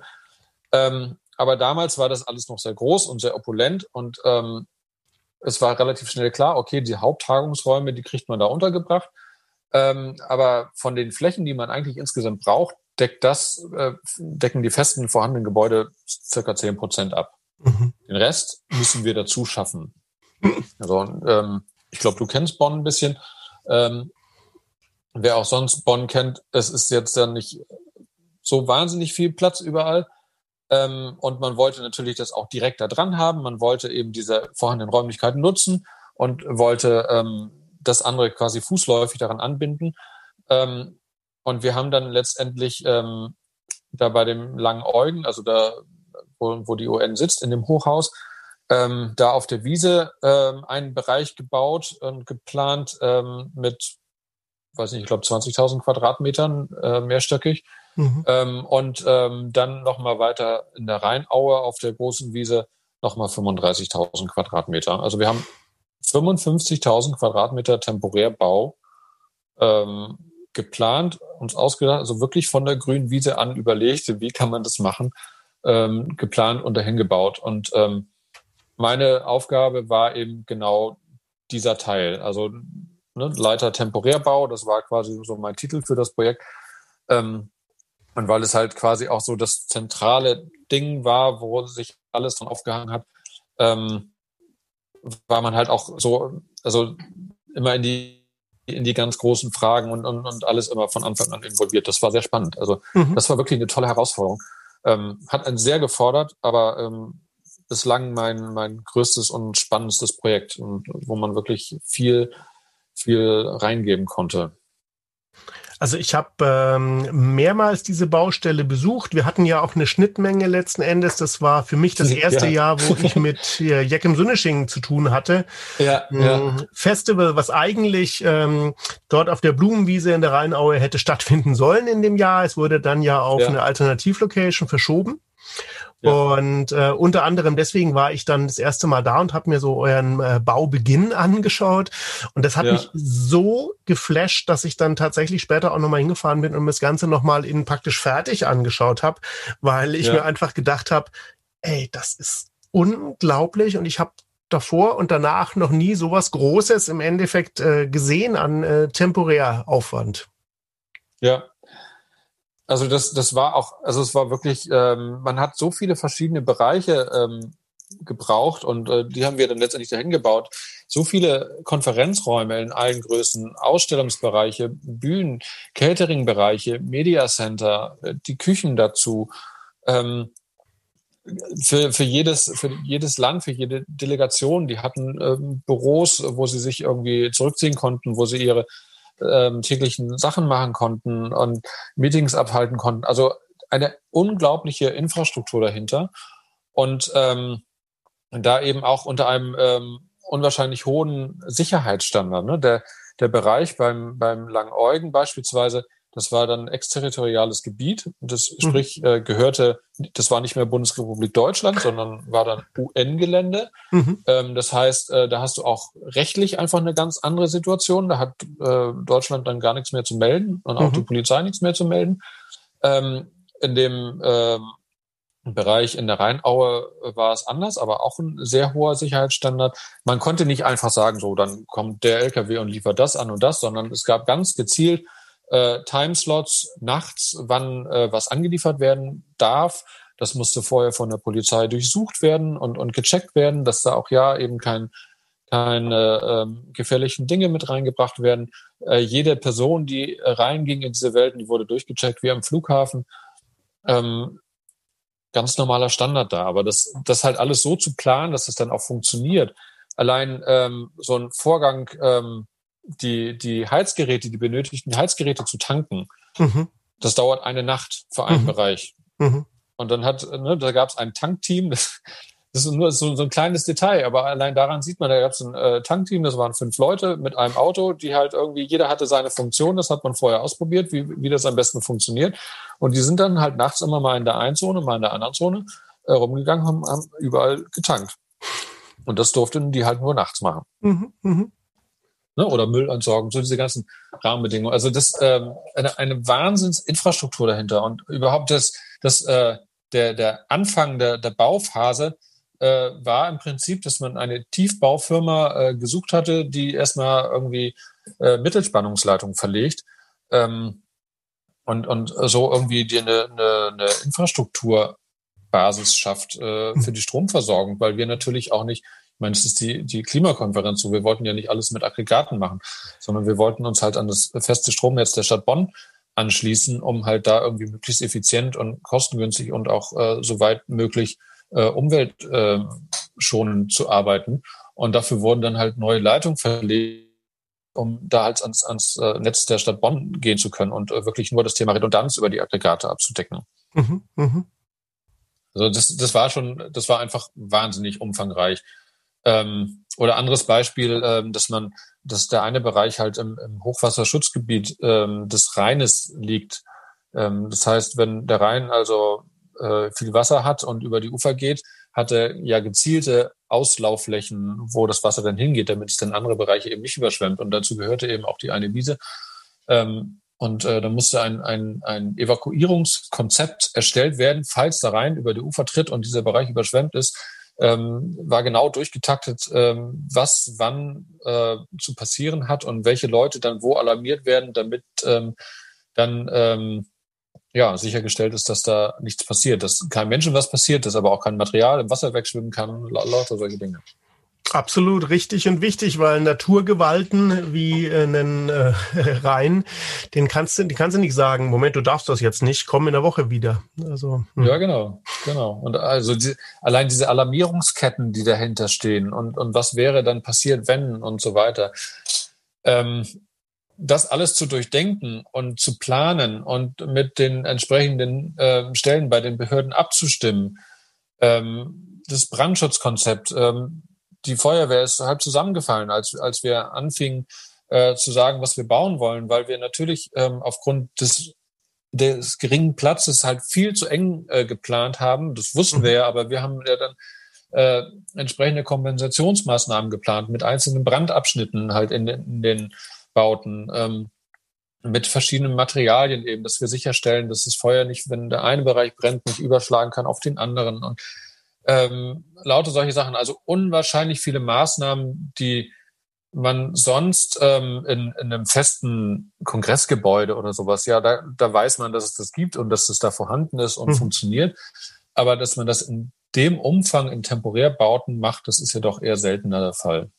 Ähm, aber damals war das alles noch sehr groß und sehr opulent und ähm, es war relativ schnell klar, okay, die Haupttagungsräume, die kriegt man da untergebracht. Ähm, aber von den Flächen, die man eigentlich insgesamt braucht, deckt das, äh, decken die festen vorhandenen Gebäude circa zehn Prozent ab. Mhm. Den Rest müssen wir dazu schaffen. Also, ähm, ich glaube, du kennst Bonn ein bisschen. Ähm, wer auch sonst Bonn kennt, es ist jetzt ja nicht so wahnsinnig viel Platz überall. Ähm, und man wollte natürlich das auch direkt da dran haben. Man wollte eben diese vorhandenen Räumlichkeiten nutzen und wollte ähm, das andere quasi fußläufig daran anbinden. Ähm, und wir haben dann letztendlich ähm, da bei dem Langen Eugen, also da wo, wo die UN sitzt, in dem Hochhaus, ähm, da auf der Wiese ähm, einen Bereich gebaut und geplant ähm, mit, weiß nicht, ich glaube 20.000 Quadratmetern äh, mehrstöckig. Mhm. Ähm, und ähm, dann nochmal weiter in der Rheinaue auf der großen Wiese nochmal 35.000 Quadratmeter. Also wir haben 55.000 Quadratmeter Temporärbau ähm, geplant, uns ausgedacht, also wirklich von der grünen Wiese an überlegt, wie kann man das machen, ähm, geplant und dahin gebaut. Und ähm, meine Aufgabe war eben genau dieser Teil. Also ne, Leiter Temporärbau, das war quasi so mein Titel für das Projekt. Ähm, und weil es halt quasi auch so das zentrale Ding war, wo sich alles dran aufgehangen hat, ähm, war man halt auch so, also immer in die in die ganz großen Fragen und, und, und alles immer von Anfang an involviert. Das war sehr spannend. Also mhm. das war wirklich eine tolle Herausforderung. Ähm, hat einen sehr gefordert, aber ähm, bislang mein, mein größtes und spannendstes Projekt, wo man wirklich viel, viel reingeben konnte. Also ich habe ähm, mehrmals diese Baustelle besucht. Wir hatten ja auch eine Schnittmenge letzten Endes. Das war für mich das erste ja. Jahr, wo ich mit äh, Jekem Sunnesching zu tun hatte. Ja, ähm, ja. Festival, was eigentlich ähm, dort auf der Blumenwiese in der Rheinaue hätte stattfinden sollen in dem Jahr. Es wurde dann ja auf ja. eine Alternativlocation verschoben. Und äh, unter anderem deswegen war ich dann das erste Mal da und habe mir so euren äh, Baubeginn angeschaut. Und das hat ja. mich so geflasht, dass ich dann tatsächlich später auch nochmal hingefahren bin und mir das Ganze nochmal in praktisch fertig angeschaut habe, weil ich ja. mir einfach gedacht habe, ey, das ist unglaublich und ich habe davor und danach noch nie sowas Großes im Endeffekt äh, gesehen an äh, Temporäraufwand. Ja, also das, das war auch, also es war wirklich, ähm, man hat so viele verschiedene Bereiche ähm, gebraucht und äh, die haben wir dann letztendlich dahin gebaut. So viele Konferenzräume in allen Größen, Ausstellungsbereiche, Bühnen, Catering-Bereiche, Mediacenter, äh, die Küchen dazu. Ähm, für, für, jedes, für jedes Land, für jede Delegation, die hatten ähm, Büros, wo sie sich irgendwie zurückziehen konnten, wo sie ihre ähm, täglichen Sachen machen konnten und Meetings abhalten konnten. Also eine unglaubliche Infrastruktur dahinter. Und ähm, da eben auch unter einem ähm, unwahrscheinlich hohen Sicherheitsstandard. Ne? Der, der Bereich beim, beim Langeugen beispielsweise das war dann exterritoriales Gebiet. Das mhm. sprich äh, gehörte, das war nicht mehr Bundesrepublik Deutschland, sondern war dann UN-Gelände. Mhm. Ähm, das heißt, äh, da hast du auch rechtlich einfach eine ganz andere Situation. Da hat äh, Deutschland dann gar nichts mehr zu melden und auch mhm. die Polizei nichts mehr zu melden. Ähm, in dem ähm, Bereich in der Rheinaue war es anders, aber auch ein sehr hoher Sicherheitsstandard. Man konnte nicht einfach sagen, so, dann kommt der LKW und liefert das an und das, sondern es gab ganz gezielt äh, Timeslots nachts, wann äh, was angeliefert werden darf. Das musste vorher von der Polizei durchsucht werden und, und gecheckt werden, dass da auch ja eben kein, keine ähm, gefährlichen Dinge mit reingebracht werden. Äh, jede Person, die reinging in diese Welten, die wurde durchgecheckt wie am Flughafen. Ähm, ganz normaler Standard da. Aber das, das halt alles so zu planen, dass es dann auch funktioniert. Allein ähm, so ein Vorgang, ähm, die, die Heizgeräte, die benötigten Heizgeräte zu tanken, mhm. das dauert eine Nacht für einen mhm. Bereich. Mhm. Und dann hat, ne, da gab es ein Tankteam, das, das ist nur so, so ein kleines Detail, aber allein daran sieht man, da gab es ein äh, Tankteam, das waren fünf Leute mit einem Auto, die halt irgendwie, jeder hatte seine Funktion, das hat man vorher ausprobiert, wie, wie das am besten funktioniert. Und die sind dann halt nachts immer mal in der einen Zone, mal in der anderen Zone äh, rumgegangen, haben, haben überall getankt. Und das durften die halt nur nachts machen. Mhm, mh ne, oder Müll entsorgen, so diese ganzen Rahmenbedingungen. Also das ähm, eine, eine Wahnsinnsinfrastruktur dahinter und überhaupt das, das äh, der, der Anfang der, der Bauphase äh, war im Prinzip, dass man eine Tiefbaufirma äh, gesucht hatte, die erstmal irgendwie äh, Mittelspannungsleitung verlegt ähm, und, und so irgendwie die eine, eine, eine Infrastrukturbasis schafft äh, für die Stromversorgung, weil wir natürlich auch nicht ich meine, es ist die, die Klimakonferenz so. Wir wollten ja nicht alles mit Aggregaten machen, sondern wir wollten uns halt an das feste Stromnetz der Stadt Bonn anschließen, um halt da irgendwie möglichst effizient und kostengünstig und auch äh, so weit möglich äh, umweltschonend äh, zu arbeiten. Und dafür wurden dann halt neue Leitungen verlegt, um da halt ans, ans äh, Netz der Stadt Bonn gehen zu können und äh, wirklich nur das Thema Redundanz über die Aggregate abzudecken. Mhm, mh. Also das, das war schon, das war einfach wahnsinnig umfangreich. Ähm, oder anderes Beispiel, ähm, dass man, dass der eine Bereich halt im, im Hochwasserschutzgebiet ähm, des Rheines liegt. Ähm, das heißt, wenn der Rhein also äh, viel Wasser hat und über die Ufer geht, hat er ja gezielte Auslaufflächen, wo das Wasser dann hingeht, damit es dann andere Bereiche eben nicht überschwemmt. Und dazu gehörte eben auch die eine Wiese. Ähm, und äh, da musste ein, ein, ein Evakuierungskonzept erstellt werden, falls der Rhein über die Ufer tritt und dieser Bereich überschwemmt ist, ähm, war genau durchgetaktet, ähm, was wann äh, zu passieren hat und welche Leute dann wo alarmiert werden, damit ähm, dann ähm, ja sichergestellt ist, dass da nichts passiert, dass kein Menschen was passiert, dass aber auch kein Material im Wasser wegschwimmen kann, lauter solche Dinge. Absolut richtig und wichtig, weil Naturgewalten wie äh, einen äh, Rhein, den kannst du, die kannst du nicht sagen, Moment, du darfst das jetzt nicht, komm in der Woche wieder. Also hm. ja, genau, genau. Und also die, allein diese Alarmierungsketten, die dahinter stehen und und was wäre dann passiert, wenn und so weiter. Ähm, das alles zu durchdenken und zu planen und mit den entsprechenden äh, Stellen bei den Behörden abzustimmen, ähm, das Brandschutzkonzept, ähm, die Feuerwehr ist halb zusammengefallen, als, als wir anfingen äh, zu sagen, was wir bauen wollen, weil wir natürlich ähm, aufgrund des, des geringen Platzes halt viel zu eng äh, geplant haben. Das wussten wir ja, aber wir haben ja dann äh, entsprechende Kompensationsmaßnahmen geplant mit einzelnen Brandabschnitten halt in, in den Bauten. Ähm, mit verschiedenen Materialien eben, dass wir sicherstellen, dass das Feuer nicht, wenn der eine Bereich brennt, nicht überschlagen kann auf den anderen und ähm, lauter solche Sachen. Also unwahrscheinlich viele Maßnahmen, die man sonst ähm, in, in einem festen Kongressgebäude oder sowas, ja, da, da weiß man, dass es das gibt und dass es da vorhanden ist und mhm. funktioniert. Aber dass man das in dem Umfang in Temporärbauten macht, das ist ja doch eher seltener der Fall.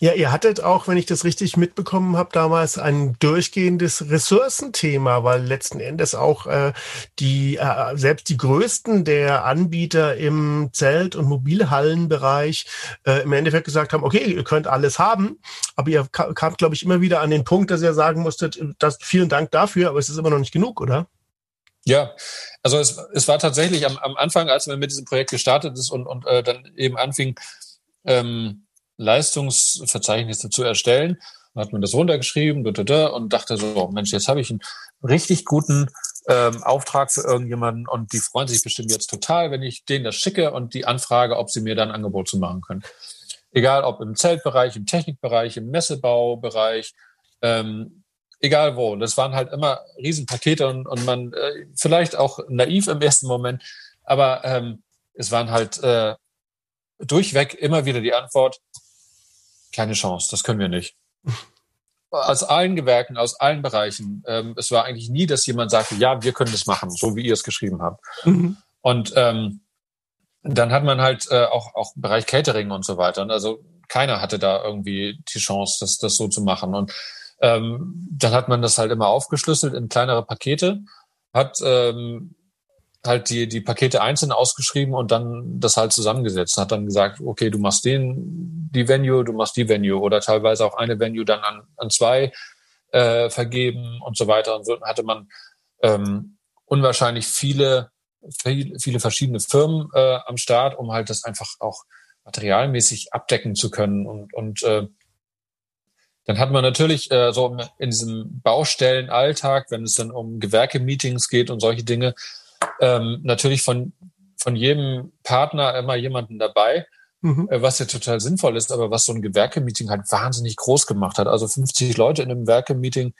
Ja, ihr hattet auch, wenn ich das richtig mitbekommen habe, damals ein durchgehendes Ressourcenthema, weil letzten Endes auch äh, die äh, selbst die größten der Anbieter im Zelt- und Mobilhallenbereich äh, im Endeffekt gesagt haben, okay, ihr könnt alles haben, aber ihr kamt, glaube ich, immer wieder an den Punkt, dass ihr sagen musstet, dass, vielen Dank dafür, aber es ist immer noch nicht genug, oder? Ja, also es, es war tatsächlich am, am Anfang, als man mit diesem Projekt gestartet ist und, und äh, dann eben anfing, ähm, Leistungsverzeichnisse zu erstellen. Dann hat man das runtergeschrieben und dachte so, Mensch, jetzt habe ich einen richtig guten ähm, Auftrag für irgendjemanden und die freuen sich bestimmt jetzt total, wenn ich denen das schicke und die anfrage, ob sie mir dann ein Angebot zu machen können. Egal ob im Zeltbereich, im Technikbereich, im Messebaubereich, ähm, egal wo. Das waren halt immer Riesenpakete und, und man äh, vielleicht auch naiv im ersten Moment, aber ähm, es waren halt äh, durchweg immer wieder die Antwort, keine Chance, das können wir nicht. Aus allen Gewerken, aus allen Bereichen. Ähm, es war eigentlich nie, dass jemand sagte, ja, wir können das machen, so wie ihr es geschrieben habt. Mhm. Und ähm, dann hat man halt äh, auch, auch Bereich Catering und so weiter. Also keiner hatte da irgendwie die Chance, das, das so zu machen. Und ähm, dann hat man das halt immer aufgeschlüsselt in kleinere Pakete, hat ähm, halt die, die Pakete einzeln ausgeschrieben und dann das halt zusammengesetzt. Hat dann gesagt, okay, du machst den, die Venue, du machst die Venue oder teilweise auch eine Venue dann an, an zwei äh, vergeben und so weiter. Und so hatte man ähm, unwahrscheinlich viele, viele, verschiedene Firmen äh, am Start, um halt das einfach auch materialmäßig abdecken zu können und, und äh, dann hat man natürlich äh, so in diesem Baustellenalltag, wenn es dann um Gewerke-Meetings geht und solche Dinge, ähm, natürlich von, von jedem Partner immer jemanden dabei, mhm. äh, was ja total sinnvoll ist, aber was so ein Gewerke-Meeting halt wahnsinnig groß gemacht hat. Also 50 Leute in einem Gewerke-Meeting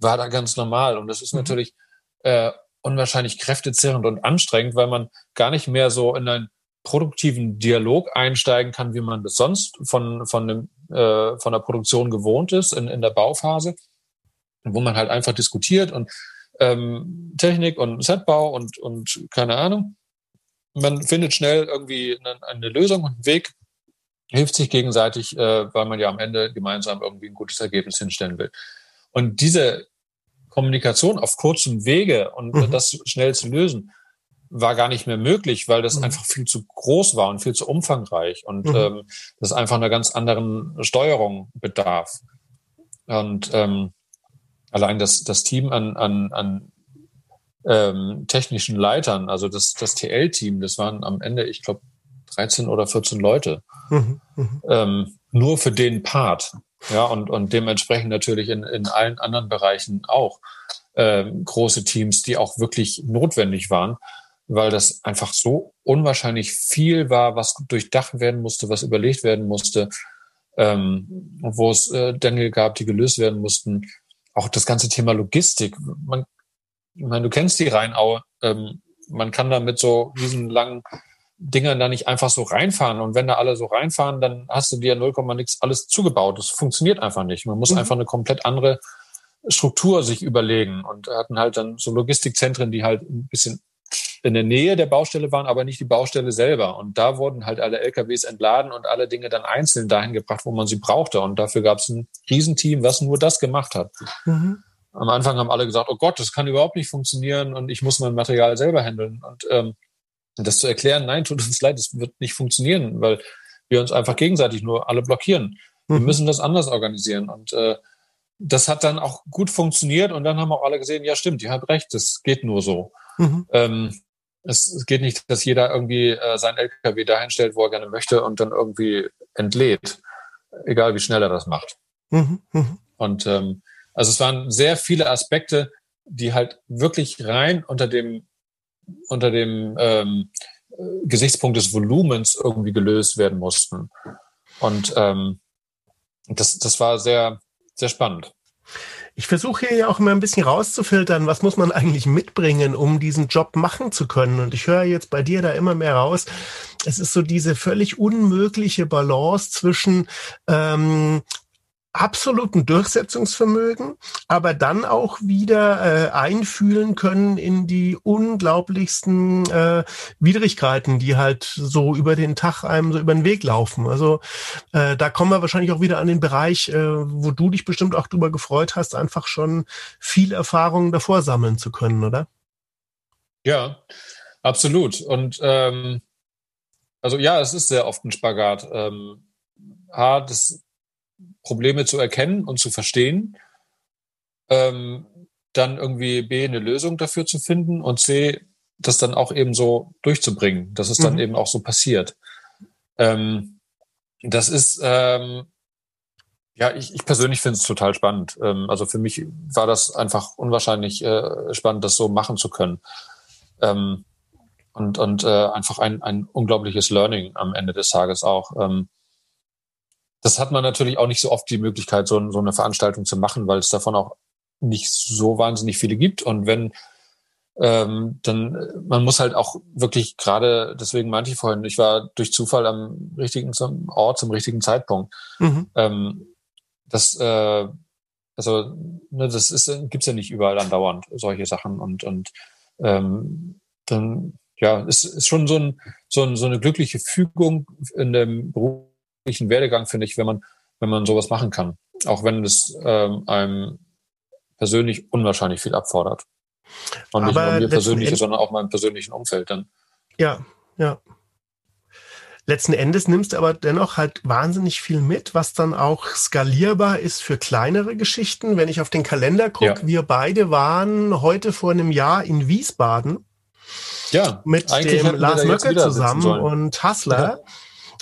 war da ganz normal. Und das ist mhm. natürlich äh, unwahrscheinlich kräftezehrend und anstrengend, weil man gar nicht mehr so in einen produktiven Dialog einsteigen kann, wie man das sonst von, von, dem, äh, von der Produktion gewohnt ist in, in der Bauphase, wo man halt einfach diskutiert und ähm, Technik und Setbau und, und keine Ahnung. Man findet schnell irgendwie eine, eine Lösung und einen Weg, hilft sich gegenseitig, äh, weil man ja am Ende gemeinsam irgendwie ein gutes Ergebnis hinstellen will. Und diese Kommunikation auf kurzem Wege und mhm. das schnell zu lösen, war gar nicht mehr möglich, weil das mhm. einfach viel zu groß war und viel zu umfangreich und mhm. ähm, das einfach einer ganz anderen Steuerung bedarf. Und ähm, allein das, das Team an, an, an ähm, technischen Leitern, also das, das TL-Team, das waren am Ende, ich glaube, 13 oder 14 Leute. Mhm, mhm, ähm, nur für den Part. Ja, und, und dementsprechend natürlich in, in allen anderen Bereichen auch ähm, große Teams, die auch wirklich notwendig waren, weil das einfach so unwahrscheinlich viel war, was durchdacht werden musste, was überlegt werden musste, ähm, wo es äh, Dinge gab, die gelöst werden mussten, auch das ganze Thema Logistik. Man, ich meine, du kennst die Rheinau. Ähm, man kann da mit so diesen langen Dingern da nicht einfach so reinfahren. Und wenn da alle so reinfahren, dann hast du dir 0, nix alles zugebaut. Das funktioniert einfach nicht. Man muss mhm. einfach eine komplett andere Struktur sich überlegen und hatten halt dann so Logistikzentren, die halt ein bisschen in der Nähe der Baustelle waren, aber nicht die Baustelle selber. Und da wurden halt alle LKWs entladen und alle Dinge dann einzeln dahin gebracht, wo man sie brauchte. Und dafür gab es ein Riesenteam, was nur das gemacht hat. Mhm. Am Anfang haben alle gesagt, oh Gott, das kann überhaupt nicht funktionieren und ich muss mein Material selber handeln. Und ähm, das zu erklären, nein, tut uns leid, es wird nicht funktionieren, weil wir uns einfach gegenseitig nur alle blockieren. Mhm. Wir müssen das anders organisieren. Und äh, das hat dann auch gut funktioniert und dann haben auch alle gesehen, ja stimmt, ihr habt recht, das geht nur so. Mhm. Ähm, es, es, geht nicht, dass jeder irgendwie äh, sein LKW dahin stellt, wo er gerne möchte und dann irgendwie entlädt, egal wie schnell er das macht. Mhm. Mhm. Und ähm, also es waren sehr viele Aspekte, die halt wirklich rein unter dem unter dem ähm, Gesichtspunkt des Volumens irgendwie gelöst werden mussten. Und ähm, das, das war sehr, sehr spannend. Ich versuche hier ja auch immer ein bisschen rauszufiltern, was muss man eigentlich mitbringen, um diesen Job machen zu können. Und ich höre jetzt bei dir da immer mehr raus. Es ist so diese völlig unmögliche Balance zwischen ähm, absoluten Durchsetzungsvermögen, aber dann auch wieder äh, einfühlen können in die unglaublichsten äh, Widrigkeiten, die halt so über den Tag einem so über den Weg laufen. Also äh, da kommen wir wahrscheinlich auch wieder an den Bereich, äh, wo du dich bestimmt auch drüber gefreut hast, einfach schon viel Erfahrung davor sammeln zu können, oder? Ja, absolut. Und ähm, also ja, es ist sehr oft ein Spagat. Ähm, A, das Probleme zu erkennen und zu verstehen, ähm, dann irgendwie B, eine Lösung dafür zu finden und C, das dann auch eben so durchzubringen, dass es dann mhm. eben auch so passiert. Ähm, das ist, ähm, ja, ich, ich persönlich finde es total spannend. Ähm, also für mich war das einfach unwahrscheinlich äh, spannend, das so machen zu können. Ähm, und und äh, einfach ein, ein unglaubliches Learning am Ende des Tages auch. Das hat man natürlich auch nicht so oft die Möglichkeit, so, so eine Veranstaltung zu machen, weil es davon auch nicht so wahnsinnig viele gibt. Und wenn ähm, dann man muss halt auch wirklich gerade, deswegen meinte ich vorhin, ich war durch Zufall am richtigen zum Ort zum richtigen Zeitpunkt. Mhm. Ähm, das äh, also ne, das ist gibt's ja nicht überall andauernd solche Sachen und und ähm, dann ja ist ist schon so ein so, ein, so eine glückliche Fügung in dem Beruf beruflichen Werdegang, finde ich, wenn man, wenn man sowas machen kann. Auch wenn es ähm, einem persönlich unwahrscheinlich viel abfordert. Und nicht nur mir persönlich, sondern auch meinem persönlichen Umfeld dann. Ja, ja. Letzten Endes nimmst du aber dennoch halt wahnsinnig viel mit, was dann auch skalierbar ist für kleinere Geschichten. Wenn ich auf den Kalender gucke, ja. wir beide waren heute vor einem Jahr in Wiesbaden. Ja, mit dem Lars Möcke zusammen und Hassler. Ja.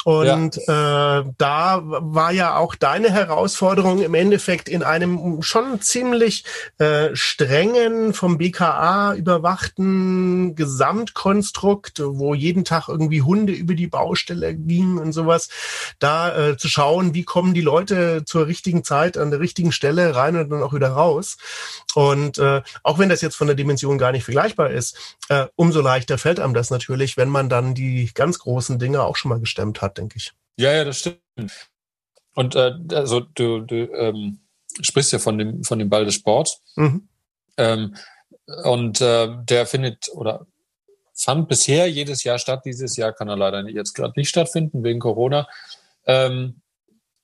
Und ja. äh, da war ja auch deine Herausforderung im Endeffekt in einem schon ziemlich äh, strengen, vom BKA überwachten Gesamtkonstrukt, wo jeden Tag irgendwie Hunde über die Baustelle gingen und sowas, da äh, zu schauen, wie kommen die Leute zur richtigen Zeit an der richtigen Stelle rein und dann auch wieder raus. Und äh, auch wenn das jetzt von der Dimension gar nicht vergleichbar ist, äh, umso leichter fällt einem das natürlich, wenn man dann die ganz großen Dinge auch schon mal gestemmt hat hat, denke ich. Ja, ja, das stimmt. Und äh, also du, du ähm, sprichst ja von dem, von dem Ball des Sports. Mhm. Ähm, und äh, der findet oder fand bisher jedes Jahr statt. Dieses Jahr kann er leider jetzt gerade nicht stattfinden wegen Corona. Ähm,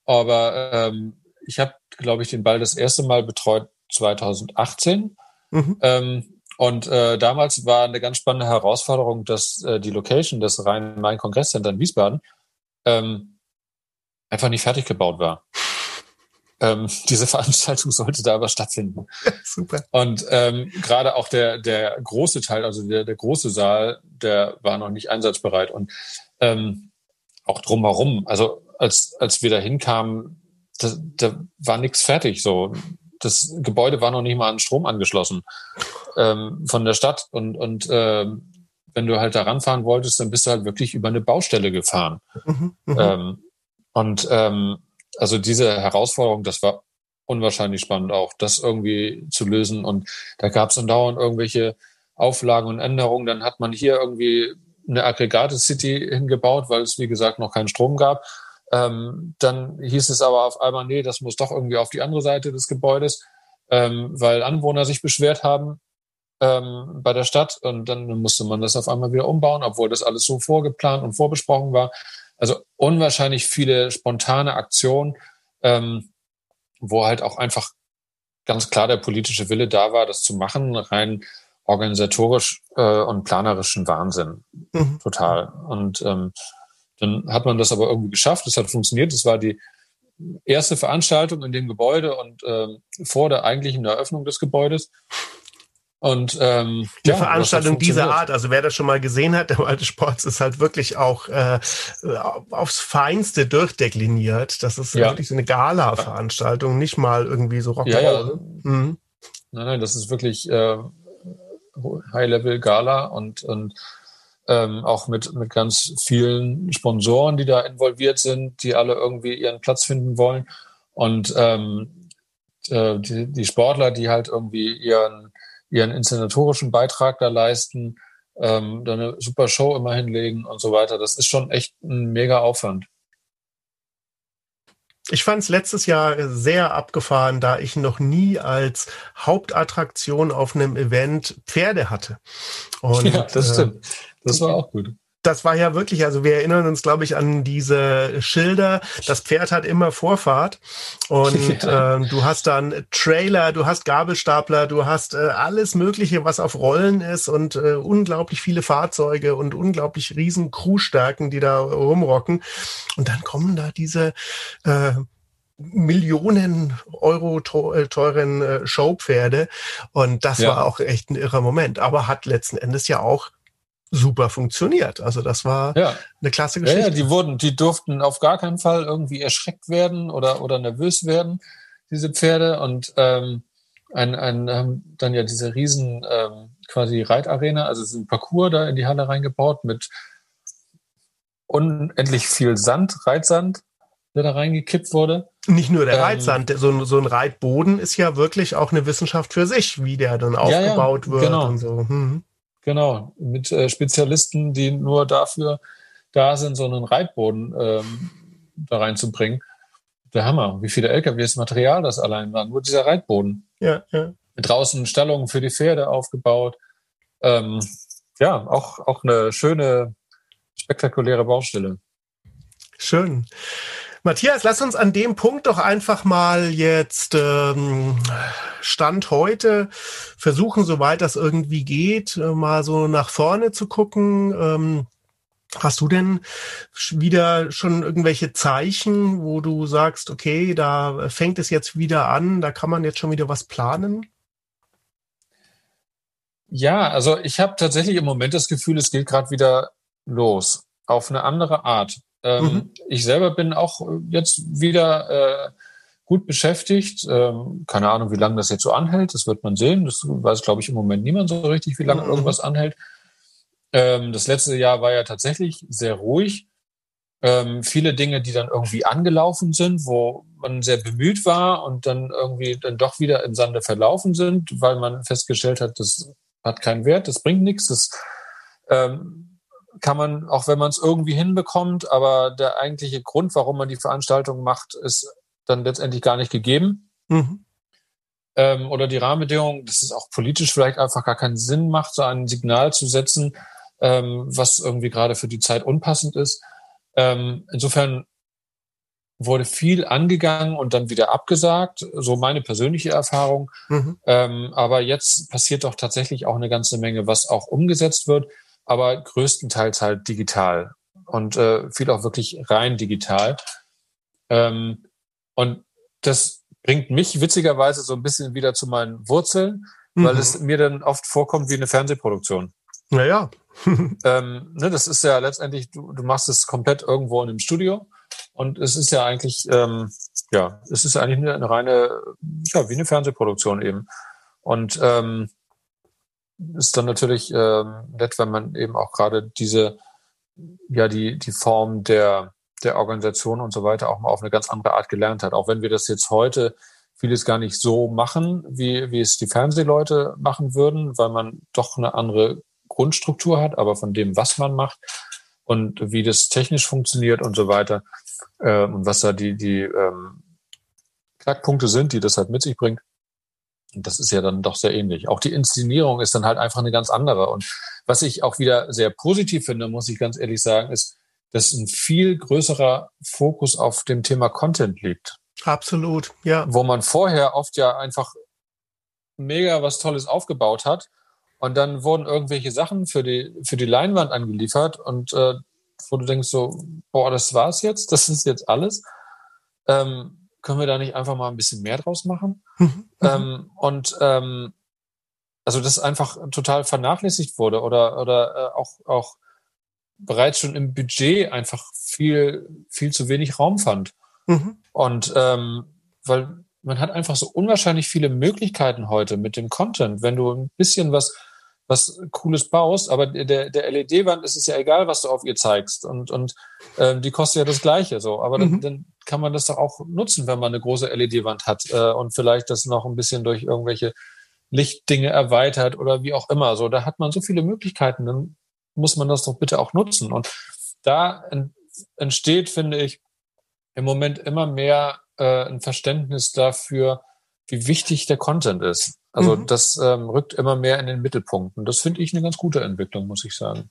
aber ähm, ich habe, glaube ich, den Ball das erste Mal betreut 2018. Mhm. Ähm, und äh, damals war eine ganz spannende Herausforderung, dass äh, die Location des Rhein-Main-Kongresscenter in Wiesbaden ähm, einfach nicht fertig gebaut war. Ähm, diese Veranstaltung sollte da aber stattfinden. Super. Und ähm, gerade auch der, der große Teil, also der, der große Saal, der war noch nicht einsatzbereit. Und ähm, auch drumherum, also als, als wir da hinkamen, da, da war nichts fertig. So, das Gebäude war noch nicht mal an Strom angeschlossen ähm, von der Stadt. Und, und ähm, wenn du halt da ranfahren wolltest, dann bist du halt wirklich über eine Baustelle gefahren. Mhm, mhm, ähm, und ähm, also diese Herausforderung, das war unwahrscheinlich spannend auch, das irgendwie zu lösen. Und da gab es dann dauernd irgendwelche Auflagen und Änderungen. Dann hat man hier irgendwie eine Aggregate-City hingebaut, weil es, wie gesagt, noch keinen Strom gab. Ähm, dann hieß es aber auf einmal, nee, das muss doch irgendwie auf die andere Seite des Gebäudes, ähm, weil Anwohner sich beschwert haben ähm, bei der Stadt und dann musste man das auf einmal wieder umbauen, obwohl das alles so vorgeplant und vorbesprochen war. Also unwahrscheinlich viele spontane Aktionen, ähm, wo halt auch einfach ganz klar der politische Wille da war, das zu machen, rein organisatorisch äh, und planerischen Wahnsinn. Mhm. Total. Und ähm, dann hat man das aber irgendwie geschafft, es hat funktioniert, es war die erste Veranstaltung in dem Gebäude und äh, vor der eigentlichen Eröffnung des Gebäudes. Und ähm, die ja, Veranstaltung dieser Art, also wer das schon mal gesehen hat, der alte Sports ist halt wirklich auch äh, aufs Feinste durchdekliniert. Das ist ja. wirklich so eine Gala-Veranstaltung, nicht mal irgendwie so Rock'n'Roll. Ja, ja. Mhm. Nein, nein, das ist wirklich äh, High-Level-Gala und, und ähm, auch mit, mit ganz vielen Sponsoren, die da involviert sind, die alle irgendwie ihren Platz finden wollen. Und ähm, äh, die, die Sportler, die halt irgendwie ihren ihren inszenatorischen Beitrag da leisten, ähm, da eine super Show immer hinlegen und so weiter. Das ist schon echt ein mega Aufwand. Ich fand es letztes Jahr sehr abgefahren, da ich noch nie als Hauptattraktion auf einem Event Pferde hatte. Und, ja, das stimmt. Das war auch gut das war ja wirklich, also wir erinnern uns, glaube ich, an diese Schilder. Das Pferd hat immer Vorfahrt und ja. äh, du hast dann Trailer, du hast Gabelstapler, du hast äh, alles Mögliche, was auf Rollen ist und äh, unglaublich viele Fahrzeuge und unglaublich riesen Crewstärken, die da rumrocken. Und dann kommen da diese äh, Millionen Euro äh, teuren äh, Showpferde. Und das ja. war auch echt ein irrer Moment. Aber hat letzten Endes ja auch super funktioniert. Also das war ja. eine klasse Geschichte. Ja, ja, die wurden, die durften auf gar keinen Fall irgendwie erschreckt werden oder, oder nervös werden, diese Pferde. Und ähm, ein, ein, haben dann ja diese riesen ähm, quasi Reitarena, also es ist ein Parcours da in die Halle reingebaut mit unendlich viel Sand, Reitsand, der da reingekippt wurde. Nicht nur der ähm, Reitsand, so, so ein Reitboden ist ja wirklich auch eine Wissenschaft für sich, wie der dann aufgebaut ja, ja, wird genau. und so. Mhm. Genau, mit äh, Spezialisten, die nur dafür da sind, so einen Reitboden ähm, da reinzubringen. Der Hammer, wie viele LKWs Material das allein war, nur dieser Reitboden. Ja, ja. Mit draußen Stallungen für die Pferde aufgebaut. Ähm, ja, auch, auch eine schöne, spektakuläre Baustelle. Schön. Matthias, lass uns an dem Punkt doch einfach mal jetzt ähm, Stand heute versuchen, soweit das irgendwie geht, äh, mal so nach vorne zu gucken. Ähm, Hast du denn wieder schon irgendwelche Zeichen, wo du sagst, okay, da fängt es jetzt wieder an, da kann man jetzt schon wieder was planen? Ja, also ich habe tatsächlich im Moment das Gefühl, es geht gerade wieder los, auf eine andere Art. Ähm, mhm. Ich selber bin auch jetzt wieder äh, gut beschäftigt. Ähm, keine Ahnung, wie lange das jetzt so anhält. Das wird man sehen. Das weiß, glaube ich, im Moment niemand so richtig, wie lange mhm. irgendwas anhält. Ähm, das letzte Jahr war ja tatsächlich sehr ruhig. Ähm, viele Dinge, die dann irgendwie angelaufen sind, wo man sehr bemüht war und dann irgendwie dann doch wieder im Sande verlaufen sind, weil man festgestellt hat, das hat keinen Wert, das bringt nichts, das ähm, kann man, auch wenn man es irgendwie hinbekommt, aber der eigentliche Grund, warum man die Veranstaltung macht, ist dann letztendlich gar nicht gegeben. Mhm. Ähm, oder die Rahmenbedingungen, dass es auch politisch vielleicht einfach gar keinen Sinn macht, so ein Signal zu setzen, ähm, was irgendwie gerade für die Zeit unpassend ist. Ähm, insofern wurde viel angegangen und dann wieder abgesagt, so meine persönliche Erfahrung. Mhm. Ähm, aber jetzt passiert doch tatsächlich auch eine ganze Menge, was auch umgesetzt wird aber größtenteils halt digital und äh, viel auch wirklich rein digital. Ähm, und das bringt mich witzigerweise so ein bisschen wieder zu meinen Wurzeln, mhm. weil es mir dann oft vorkommt wie eine Fernsehproduktion. Naja. ähm, ne, das ist ja letztendlich, du, du machst es komplett irgendwo in einem Studio und es ist ja eigentlich, ähm, ja, es ist eigentlich eine, eine reine, ja, wie eine Fernsehproduktion eben. Und ähm, ist dann natürlich äh, nett, wenn man eben auch gerade diese, ja, die, die Form der, der Organisation und so weiter auch mal auf eine ganz andere Art gelernt hat. Auch wenn wir das jetzt heute vieles gar nicht so machen, wie, wie es die Fernsehleute machen würden, weil man doch eine andere Grundstruktur hat, aber von dem, was man macht und wie das technisch funktioniert und so weiter äh, und was da die, die ähm, Knackpunkte sind, die das halt mit sich bringt, das ist ja dann doch sehr ähnlich. Auch die Inszenierung ist dann halt einfach eine ganz andere. Und was ich auch wieder sehr positiv finde, muss ich ganz ehrlich sagen, ist, dass ein viel größerer Fokus auf dem Thema Content liegt. Absolut, ja. Wo man vorher oft ja einfach mega was Tolles aufgebaut hat und dann wurden irgendwelche Sachen für die, für die Leinwand angeliefert und äh, wo du denkst so, boah, das war's jetzt, das ist jetzt alles. ähm, können wir da nicht einfach mal ein bisschen mehr draus machen? Mhm. Ähm, und ähm, also das einfach total vernachlässigt wurde oder oder äh, auch auch bereits schon im Budget einfach viel viel zu wenig Raum fand. Mhm. Und ähm, weil man hat einfach so unwahrscheinlich viele Möglichkeiten heute mit dem Content. Wenn du ein bisschen was was Cooles baust, aber der, der LED-Wand ist es ja egal, was du auf ihr zeigst. Und, und ähm, die kostet ja das Gleiche so. Aber mhm. dann, dann kann man das doch auch nutzen, wenn man eine große LED-Wand hat äh, und vielleicht das noch ein bisschen durch irgendwelche Lichtdinge erweitert oder wie auch immer. So, da hat man so viele Möglichkeiten, dann muss man das doch bitte auch nutzen. Und da entsteht, finde ich, im Moment immer mehr äh, ein Verständnis dafür, wie wichtig der Content ist. Also mhm. das ähm, rückt immer mehr in den Mittelpunkt. Und das finde ich eine ganz gute Entwicklung, muss ich sagen.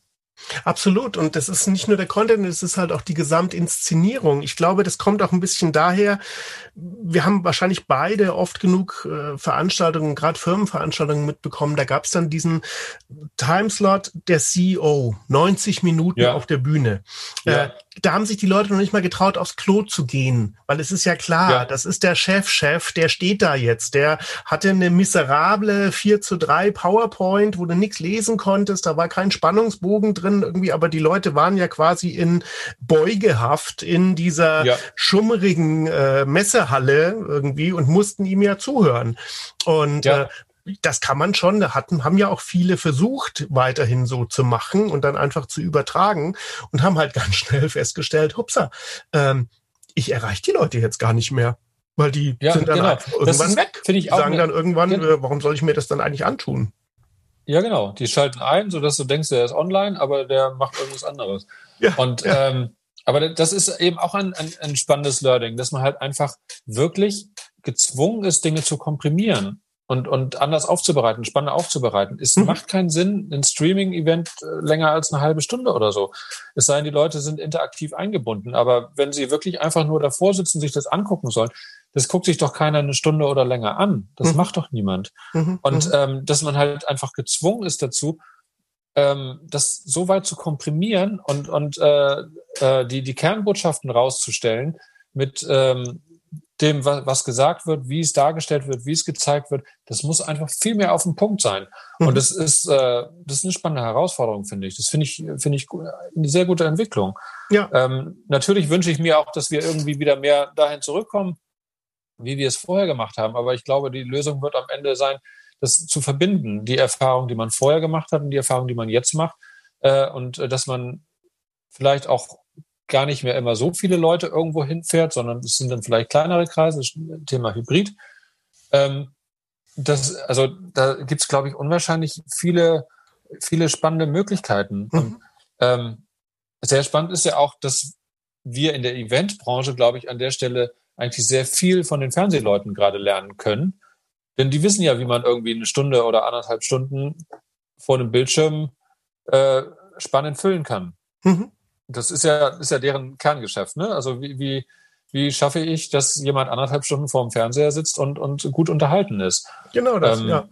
Absolut. Und das ist nicht nur der Content, es ist halt auch die Gesamtinszenierung. Ich glaube, das kommt auch ein bisschen daher, wir haben wahrscheinlich beide oft genug äh, Veranstaltungen, gerade Firmenveranstaltungen mitbekommen. Da gab es dann diesen Timeslot der CEO, 90 Minuten ja. auf der Bühne. Ja. Äh, da haben sich die Leute noch nicht mal getraut, aufs Klo zu gehen, weil es ist ja klar, ja. das ist der Chef-Chef, der steht da jetzt, der hatte eine miserable 4 zu 3 PowerPoint, wo du nichts lesen konntest, da war kein Spannungsbogen drin irgendwie, aber die Leute waren ja quasi in Beugehaft in dieser ja. schummrigen äh, Messehalle irgendwie und mussten ihm ja zuhören. Und ja. äh, das kann man schon. Da hatten, haben ja auch viele versucht, weiterhin so zu machen und dann einfach zu übertragen und haben halt ganz schnell festgestellt, hupsa, ähm, ich erreiche die Leute jetzt gar nicht mehr. Weil die ja, sind dann genau. irgendwann ist, weg. Ich die sagen dann irgendwann, äh, warum soll ich mir das dann eigentlich antun? Ja, genau. Die schalten ein, sodass du denkst, der ist online, aber der macht irgendwas anderes. Ja, und ja. Ähm, aber das ist eben auch ein, ein, ein spannendes Learning, dass man halt einfach wirklich gezwungen ist, Dinge zu komprimieren und, und anders aufzubereiten, spannender aufzubereiten. Es mhm. macht keinen Sinn, ein Streaming-Event äh, länger als eine halbe Stunde oder so. Es sei denn, die Leute sind interaktiv eingebunden. Aber wenn sie wirklich einfach nur davor sitzen, sich das angucken sollen, das guckt sich doch keiner eine Stunde oder länger an. Das mhm. macht doch niemand. Mhm. Und mhm. ähm, dass man halt einfach gezwungen ist dazu, ähm, das so weit zu komprimieren und, und äh, äh, die, die Kernbotschaften rauszustellen mit ähm, dem, was gesagt wird, wie es dargestellt wird, wie es gezeigt wird, das muss einfach viel mehr auf den Punkt sein. Mhm. Und das ist, äh, das ist eine spannende Herausforderung, finde ich. Das finde ich, finde ich eine sehr gute Entwicklung. Ja. Ähm, natürlich wünsche ich mir auch, dass wir irgendwie wieder mehr dahin zurückkommen, wie wir es vorher gemacht haben. Aber ich glaube, die Lösung wird am Ende sein, das zu verbinden, die Erfahrung, die man vorher gemacht hat und die Erfahrung, die man jetzt macht. Äh, und äh, dass man vielleicht auch gar nicht mehr immer so viele Leute irgendwo hinfährt, sondern es sind dann vielleicht kleinere Kreise, das Thema Hybrid. Ähm, das, also da gibt es, glaube ich, unwahrscheinlich viele, viele spannende Möglichkeiten. Mhm. Und, ähm, sehr spannend ist ja auch, dass wir in der Eventbranche, glaube ich, an der Stelle eigentlich sehr viel von den Fernsehleuten gerade lernen können. Denn die wissen ja, wie man irgendwie eine Stunde oder anderthalb Stunden vor einem Bildschirm äh, spannend füllen kann. Mhm. Das ist ja, ist ja deren Kerngeschäft, ne? Also wie, wie, wie schaffe ich, dass jemand anderthalb Stunden vor dem Fernseher sitzt und, und gut unterhalten ist? Genau das, ähm, ja.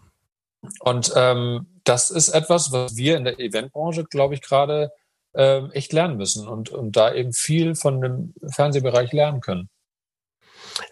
Und ähm, das ist etwas, was wir in der Eventbranche, glaube ich, gerade ähm, echt lernen müssen und, und da eben viel von dem Fernsehbereich lernen können.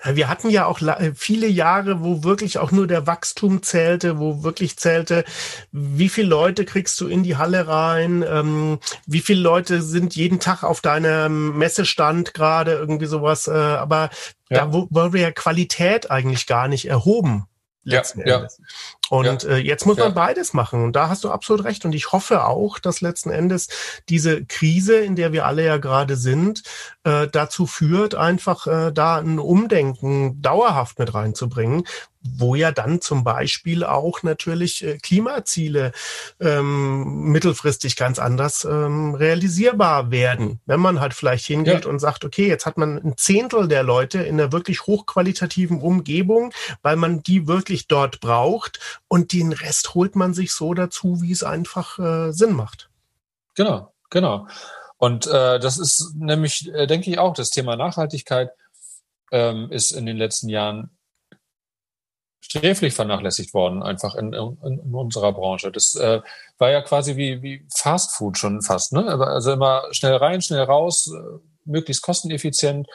Wir hatten ja auch äh, viele Jahre, wo wirklich auch nur der Wachstum zählte, wo wirklich zählte, wie viele Leute kriegst du in die Halle rein, ähm, wie viele Leute sind jeden Tag auf deinem Messestand gerade, irgendwie sowas. Äh, aber ja. da wurde ja Qualität eigentlich gar nicht erhoben letzten ja, Endes. Ja. Und ja. äh, jetzt muss man beides machen. Und da hast du absolut recht. Und ich hoffe auch, dass letzten Endes diese Krise, in der wir alle ja gerade sind, äh, dazu führt, einfach äh, da ein Umdenken dauerhaft mit reinzubringen, wo ja dann zum Beispiel auch natürlich äh, Klimaziele ähm, mittelfristig ganz anders ähm, realisierbar werden. Wenn man halt vielleicht hingeht ja. und sagt, okay, jetzt hat man ein Zehntel der Leute in einer wirklich hochqualitativen Umgebung, weil man die wirklich dort braucht und den Rest holt man sich so dazu, wie es einfach äh, Sinn macht. Genau, genau. Und äh, das ist nämlich, äh, denke ich, auch das Thema Nachhaltigkeit ähm, ist in den letzten Jahren sträflich vernachlässigt worden, einfach in, in, in unserer Branche. Das äh, war ja quasi wie, wie Fast Food schon fast, ne? Also immer schnell rein, schnell raus, äh, möglichst kosteneffizient.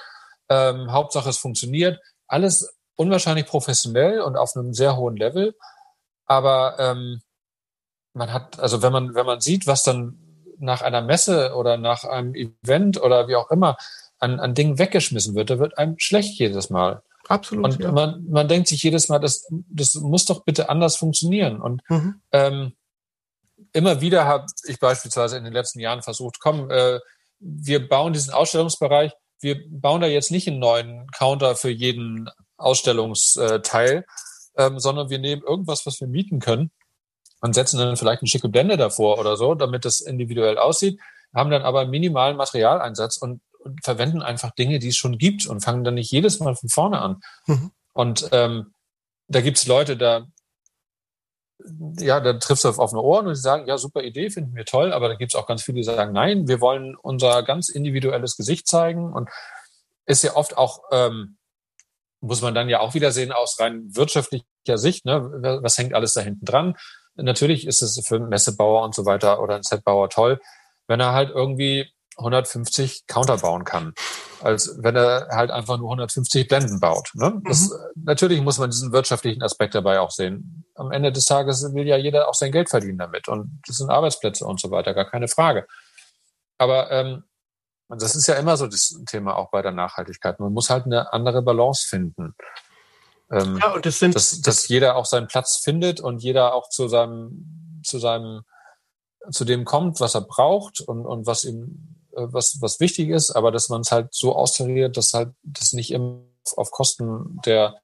Ähm, Hauptsache es funktioniert. Alles unwahrscheinlich professionell und auf einem sehr hohen Level. Aber ähm, man hat, also wenn man, wenn man sieht, was dann nach einer Messe oder nach einem Event oder wie auch immer an, an Dingen weggeschmissen wird, da wird einem schlecht jedes Mal. Absolut. Und ja. man, man denkt sich jedes Mal, das, das muss doch bitte anders funktionieren. Und mhm. ähm, immer wieder habe ich beispielsweise in den letzten Jahren versucht, komm, äh, wir bauen diesen Ausstellungsbereich, wir bauen da jetzt nicht einen neuen Counter für jeden Ausstellungsteil, ähm, sondern wir nehmen irgendwas, was wir mieten können und setzen dann vielleicht eine schicke Blende davor oder so, damit das individuell aussieht, haben dann aber minimalen Materialeinsatz und, und verwenden einfach Dinge, die es schon gibt und fangen dann nicht jedes Mal von vorne an. Mhm. Und ähm, da gibt's Leute, da ja, da triffst du auf offene Ohren und sie sagen, ja, super Idee, finden wir toll, aber da gibt's auch ganz viele, die sagen, nein, wir wollen unser ganz individuelles Gesicht zeigen und ist ja oft auch, ähm, muss man dann ja auch wieder sehen aus rein wirtschaftlicher Sicht, ne, was hängt alles da hinten dran? Natürlich ist es für einen Messebauer und so weiter oder einen Setbauer toll, wenn er halt irgendwie 150 Counter bauen kann, als wenn er halt einfach nur 150 Blenden baut. Ne? Das, mhm. Natürlich muss man diesen wirtschaftlichen Aspekt dabei auch sehen. Am Ende des Tages will ja jeder auch sein Geld verdienen damit und das sind Arbeitsplätze und so weiter, gar keine Frage. Aber ähm, das ist ja immer so das Thema auch bei der Nachhaltigkeit. Man muss halt eine andere Balance finden. Ähm, ja, und das sind, dass, dass jeder auch seinen Platz findet und jeder auch zu seinem, zu seinem, zu dem kommt, was er braucht und, und was ihm, äh, was, was wichtig ist, aber dass man es halt so austariert, dass halt das nicht immer auf Kosten der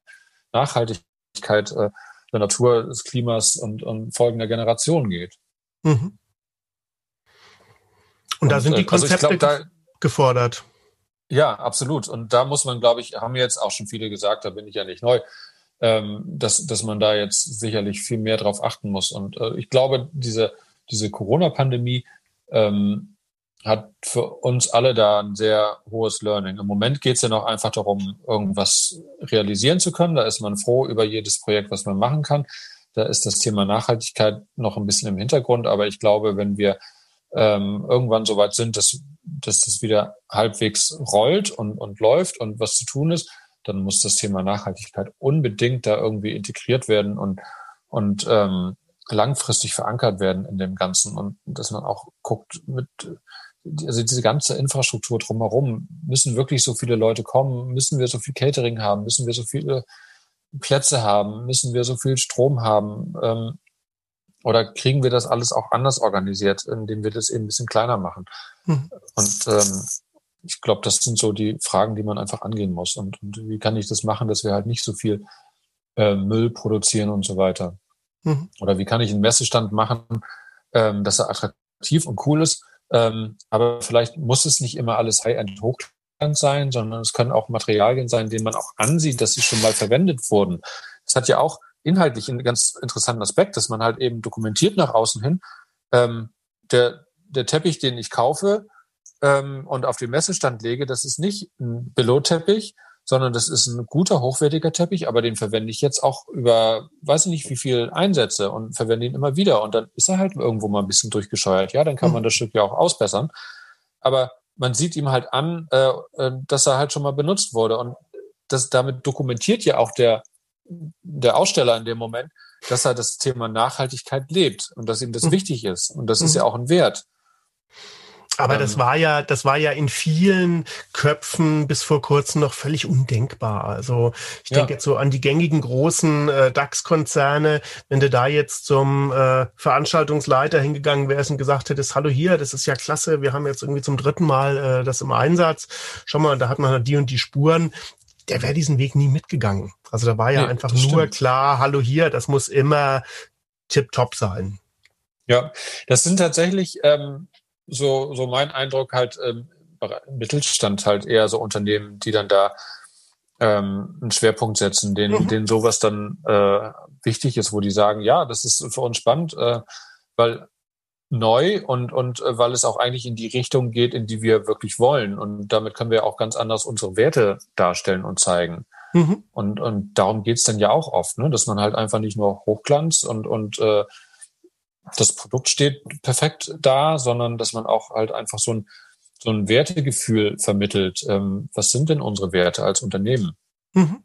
Nachhaltigkeit äh, der Natur, des Klimas und, und folgender Generationen geht. Mhm. Und, und da sind die Konzepte also glaub, da, gefordert. Ja, absolut. Und da muss man, glaube ich, haben jetzt auch schon viele gesagt, da bin ich ja nicht neu, ähm, dass, dass man da jetzt sicherlich viel mehr drauf achten muss. Und äh, ich glaube, diese, diese Corona-Pandemie ähm, hat für uns alle da ein sehr hohes Learning. Im Moment geht es ja noch einfach darum, irgendwas realisieren zu können. Da ist man froh über jedes Projekt, was man machen kann. Da ist das Thema Nachhaltigkeit noch ein bisschen im Hintergrund. Aber ich glaube, wenn wir ähm, irgendwann so weit sind, dass, dass das wieder halbwegs rollt und, und läuft und was zu tun ist, dann muss das Thema Nachhaltigkeit unbedingt da irgendwie integriert werden und, und ähm, langfristig verankert werden in dem Ganzen und dass man auch guckt mit also diese ganze Infrastruktur drumherum, müssen wirklich so viele Leute kommen, müssen wir so viel Catering haben, müssen wir so viele Plätze haben, müssen wir so viel Strom haben, ähm, oder kriegen wir das alles auch anders organisiert, indem wir das eben ein bisschen kleiner machen? Hm. Und ähm, ich glaube, das sind so die Fragen, die man einfach angehen muss. Und, und wie kann ich das machen, dass wir halt nicht so viel äh, Müll produzieren und so weiter? Mhm. Oder wie kann ich einen Messestand machen, ähm, dass er attraktiv und cool ist? Ähm, aber vielleicht muss es nicht immer alles High-End Hochglanz sein, sondern es können auch Materialien sein, denen man auch ansieht, dass sie schon mal verwendet wurden. Das hat ja auch inhaltlich einen ganz interessanten Aspekt, dass man halt eben dokumentiert nach außen hin, ähm, der, der Teppich, den ich kaufe ähm, und auf den Messestand lege, das ist nicht ein Billo-Teppich, sondern das ist ein guter, hochwertiger Teppich, aber den verwende ich jetzt auch über, weiß ich nicht, wie viel Einsätze und verwende ihn immer wieder. Und dann ist er halt irgendwo mal ein bisschen durchgescheuert. Ja, dann kann man mhm. das Stück ja auch ausbessern. Aber man sieht ihm halt an, äh, äh dass er halt schon mal benutzt wurde. Und das, damit dokumentiert ja auch der der Aussteller in dem Moment, dass er das Thema Nachhaltigkeit lebt und dass ihm das mhm. wichtig ist. Und das mhm. ist ja auch ein Wert. Aber das ähm. war ja, das war ja in vielen Köpfen bis vor kurzem noch völlig undenkbar. Also ich ja. denke jetzt so an die gängigen großen äh, DAX-Konzerne. Wenn du da jetzt zum äh, Veranstaltungsleiter hingegangen wärst und gesagt hättest, hallo hier, das ist ja klasse, wir haben jetzt irgendwie zum dritten Mal äh, das im Einsatz. Schau mal, da hat man die und die Spuren der wäre diesen Weg nie mitgegangen. Also da war ja nee, einfach nur stimmt. klar, hallo hier, das muss immer tipptopp sein. Ja, das sind tatsächlich ähm, so, so mein Eindruck halt ähm, Mittelstand halt eher so Unternehmen, die dann da ähm, einen Schwerpunkt setzen, denen, mhm. denen sowas dann äh, wichtig ist, wo die sagen, ja, das ist für uns spannend, äh, weil neu und, und äh, weil es auch eigentlich in die Richtung geht, in die wir wirklich wollen. Und damit können wir auch ganz anders unsere Werte darstellen und zeigen. Mhm. Und, und darum geht's dann ja auch oft, ne? dass man halt einfach nicht nur Hochglanz und, und äh, das Produkt steht perfekt da, sondern dass man auch halt einfach so ein, so ein Wertegefühl vermittelt. Ähm, was sind denn unsere Werte als Unternehmen? Mhm.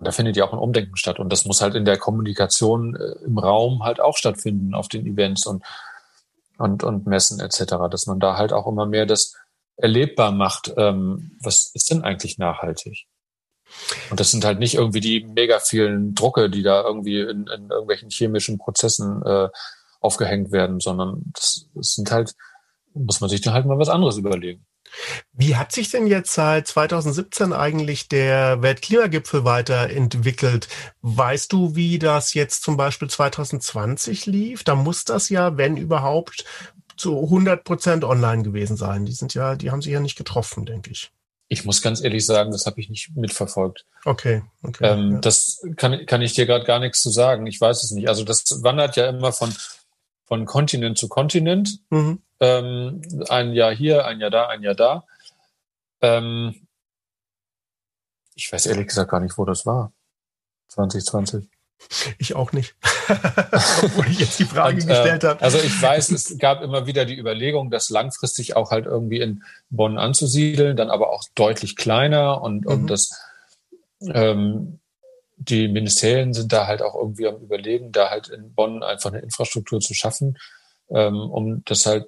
Da findet ja auch ein Umdenken statt. Und das muss halt in der Kommunikation äh, im Raum halt auch stattfinden, auf den Events und, und, und Messen etc., dass man da halt auch immer mehr das erlebbar macht, ähm, was ist denn eigentlich nachhaltig? Und das sind halt nicht irgendwie die mega vielen Drucke, die da irgendwie in, in irgendwelchen chemischen Prozessen äh, aufgehängt werden, sondern das, das sind halt, muss man sich dann halt mal was anderes überlegen. Wie hat sich denn jetzt seit 2017 eigentlich der Weltklimagipfel weiterentwickelt? Weißt du, wie das jetzt zum Beispiel 2020 lief? Da muss das ja, wenn überhaupt, zu 100 Prozent online gewesen sein. Die sind ja, die haben sich ja nicht getroffen, denke ich. Ich muss ganz ehrlich sagen, das habe ich nicht mitverfolgt. Okay, okay. Ähm, ja. Das kann, kann ich dir gerade gar nichts zu sagen. Ich weiß es nicht. Also das wandert ja immer von, von Kontinent zu Kontinent. Mhm. Ähm, ein Jahr hier, ein Jahr da, ein Jahr da. Ähm, ich weiß ehrlich gesagt gar nicht, wo das war. 2020. Ich auch nicht. Obwohl ich jetzt die Frage und, gestellt äh, habe. Also ich weiß, es gab immer wieder die Überlegung, das langfristig auch halt irgendwie in Bonn anzusiedeln, dann aber auch deutlich kleiner und, mhm. und das ähm, die Ministerien sind da halt auch irgendwie am Überlegen, da halt in Bonn einfach eine Infrastruktur zu schaffen, ähm, um das halt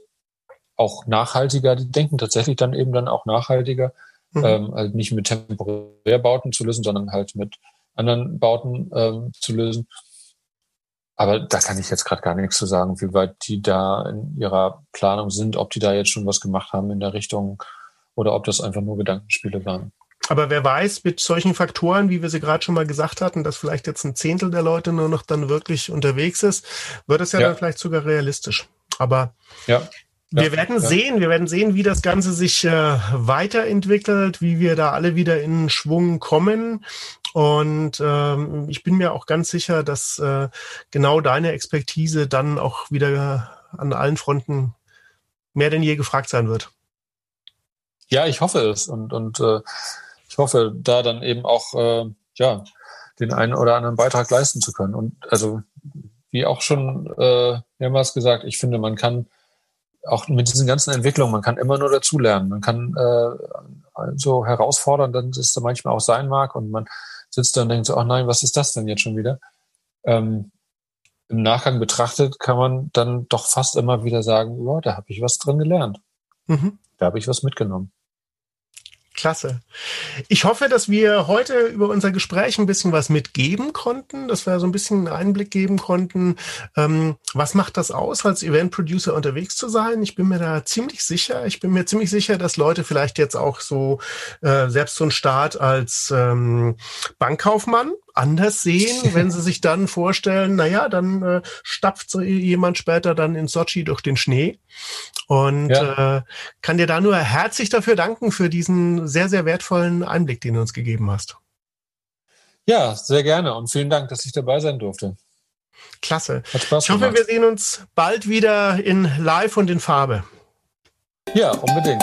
auch nachhaltiger, die denken tatsächlich dann eben dann auch nachhaltiger, mhm. ähm, halt nicht mit Temporärbauten zu lösen, sondern halt mit anderen Bauten ähm, zu lösen. Aber da kann ich jetzt gerade gar nichts zu sagen, wie weit die da in ihrer Planung sind, ob die da jetzt schon was gemacht haben in der Richtung oder ob das einfach nur Gedankenspiele waren. Aber wer weiß, mit solchen Faktoren, wie wir sie gerade schon mal gesagt hatten, dass vielleicht jetzt ein Zehntel der Leute nur noch dann wirklich unterwegs ist, wird es ja, ja. dann vielleicht sogar realistisch. Aber ja. Wir ja, werden ja. sehen, wir werden sehen, wie das Ganze sich äh, weiterentwickelt, wie wir da alle wieder in Schwung kommen. Und ähm, ich bin mir auch ganz sicher, dass äh, genau deine Expertise dann auch wieder an allen Fronten mehr denn je gefragt sein wird. Ja, ich hoffe es und und äh, ich hoffe, da dann eben auch äh, ja den einen oder anderen Beitrag leisten zu können. Und also wie auch schon äh, mehrmals gesagt, ich finde, man kann auch mit diesen ganzen Entwicklungen, man kann immer nur dazulernen. Man kann äh, so herausfordern, dann es manchmal auch sein mag und man sitzt da und denkt so, ach nein, was ist das denn jetzt schon wieder? Ähm, Im Nachgang betrachtet kann man dann doch fast immer wieder sagen, ja, da habe ich was drin gelernt. Mhm. Da habe ich was mitgenommen. Klasse. Ich hoffe, dass wir heute über unser Gespräch ein bisschen was mitgeben konnten, dass wir so ein bisschen einen Einblick geben konnten. Ähm, was macht das aus, als Event-Producer unterwegs zu sein? Ich bin mir da ziemlich sicher. Ich bin mir ziemlich sicher, dass Leute vielleicht jetzt auch so äh, selbst so einen Start als ähm, Bankkaufmann anders sehen, wenn sie sich dann vorstellen, naja, dann äh, stapft so jemand später dann in Sochi durch den Schnee. Und ja. äh, kann dir da nur herzlich dafür danken für diesen sehr, sehr wertvollen Einblick, den du uns gegeben hast. Ja, sehr gerne und vielen Dank, dass ich dabei sein durfte. Klasse. Hat Spaß ich hoffe, gemacht. wir sehen uns bald wieder in Live und in Farbe. Ja, unbedingt.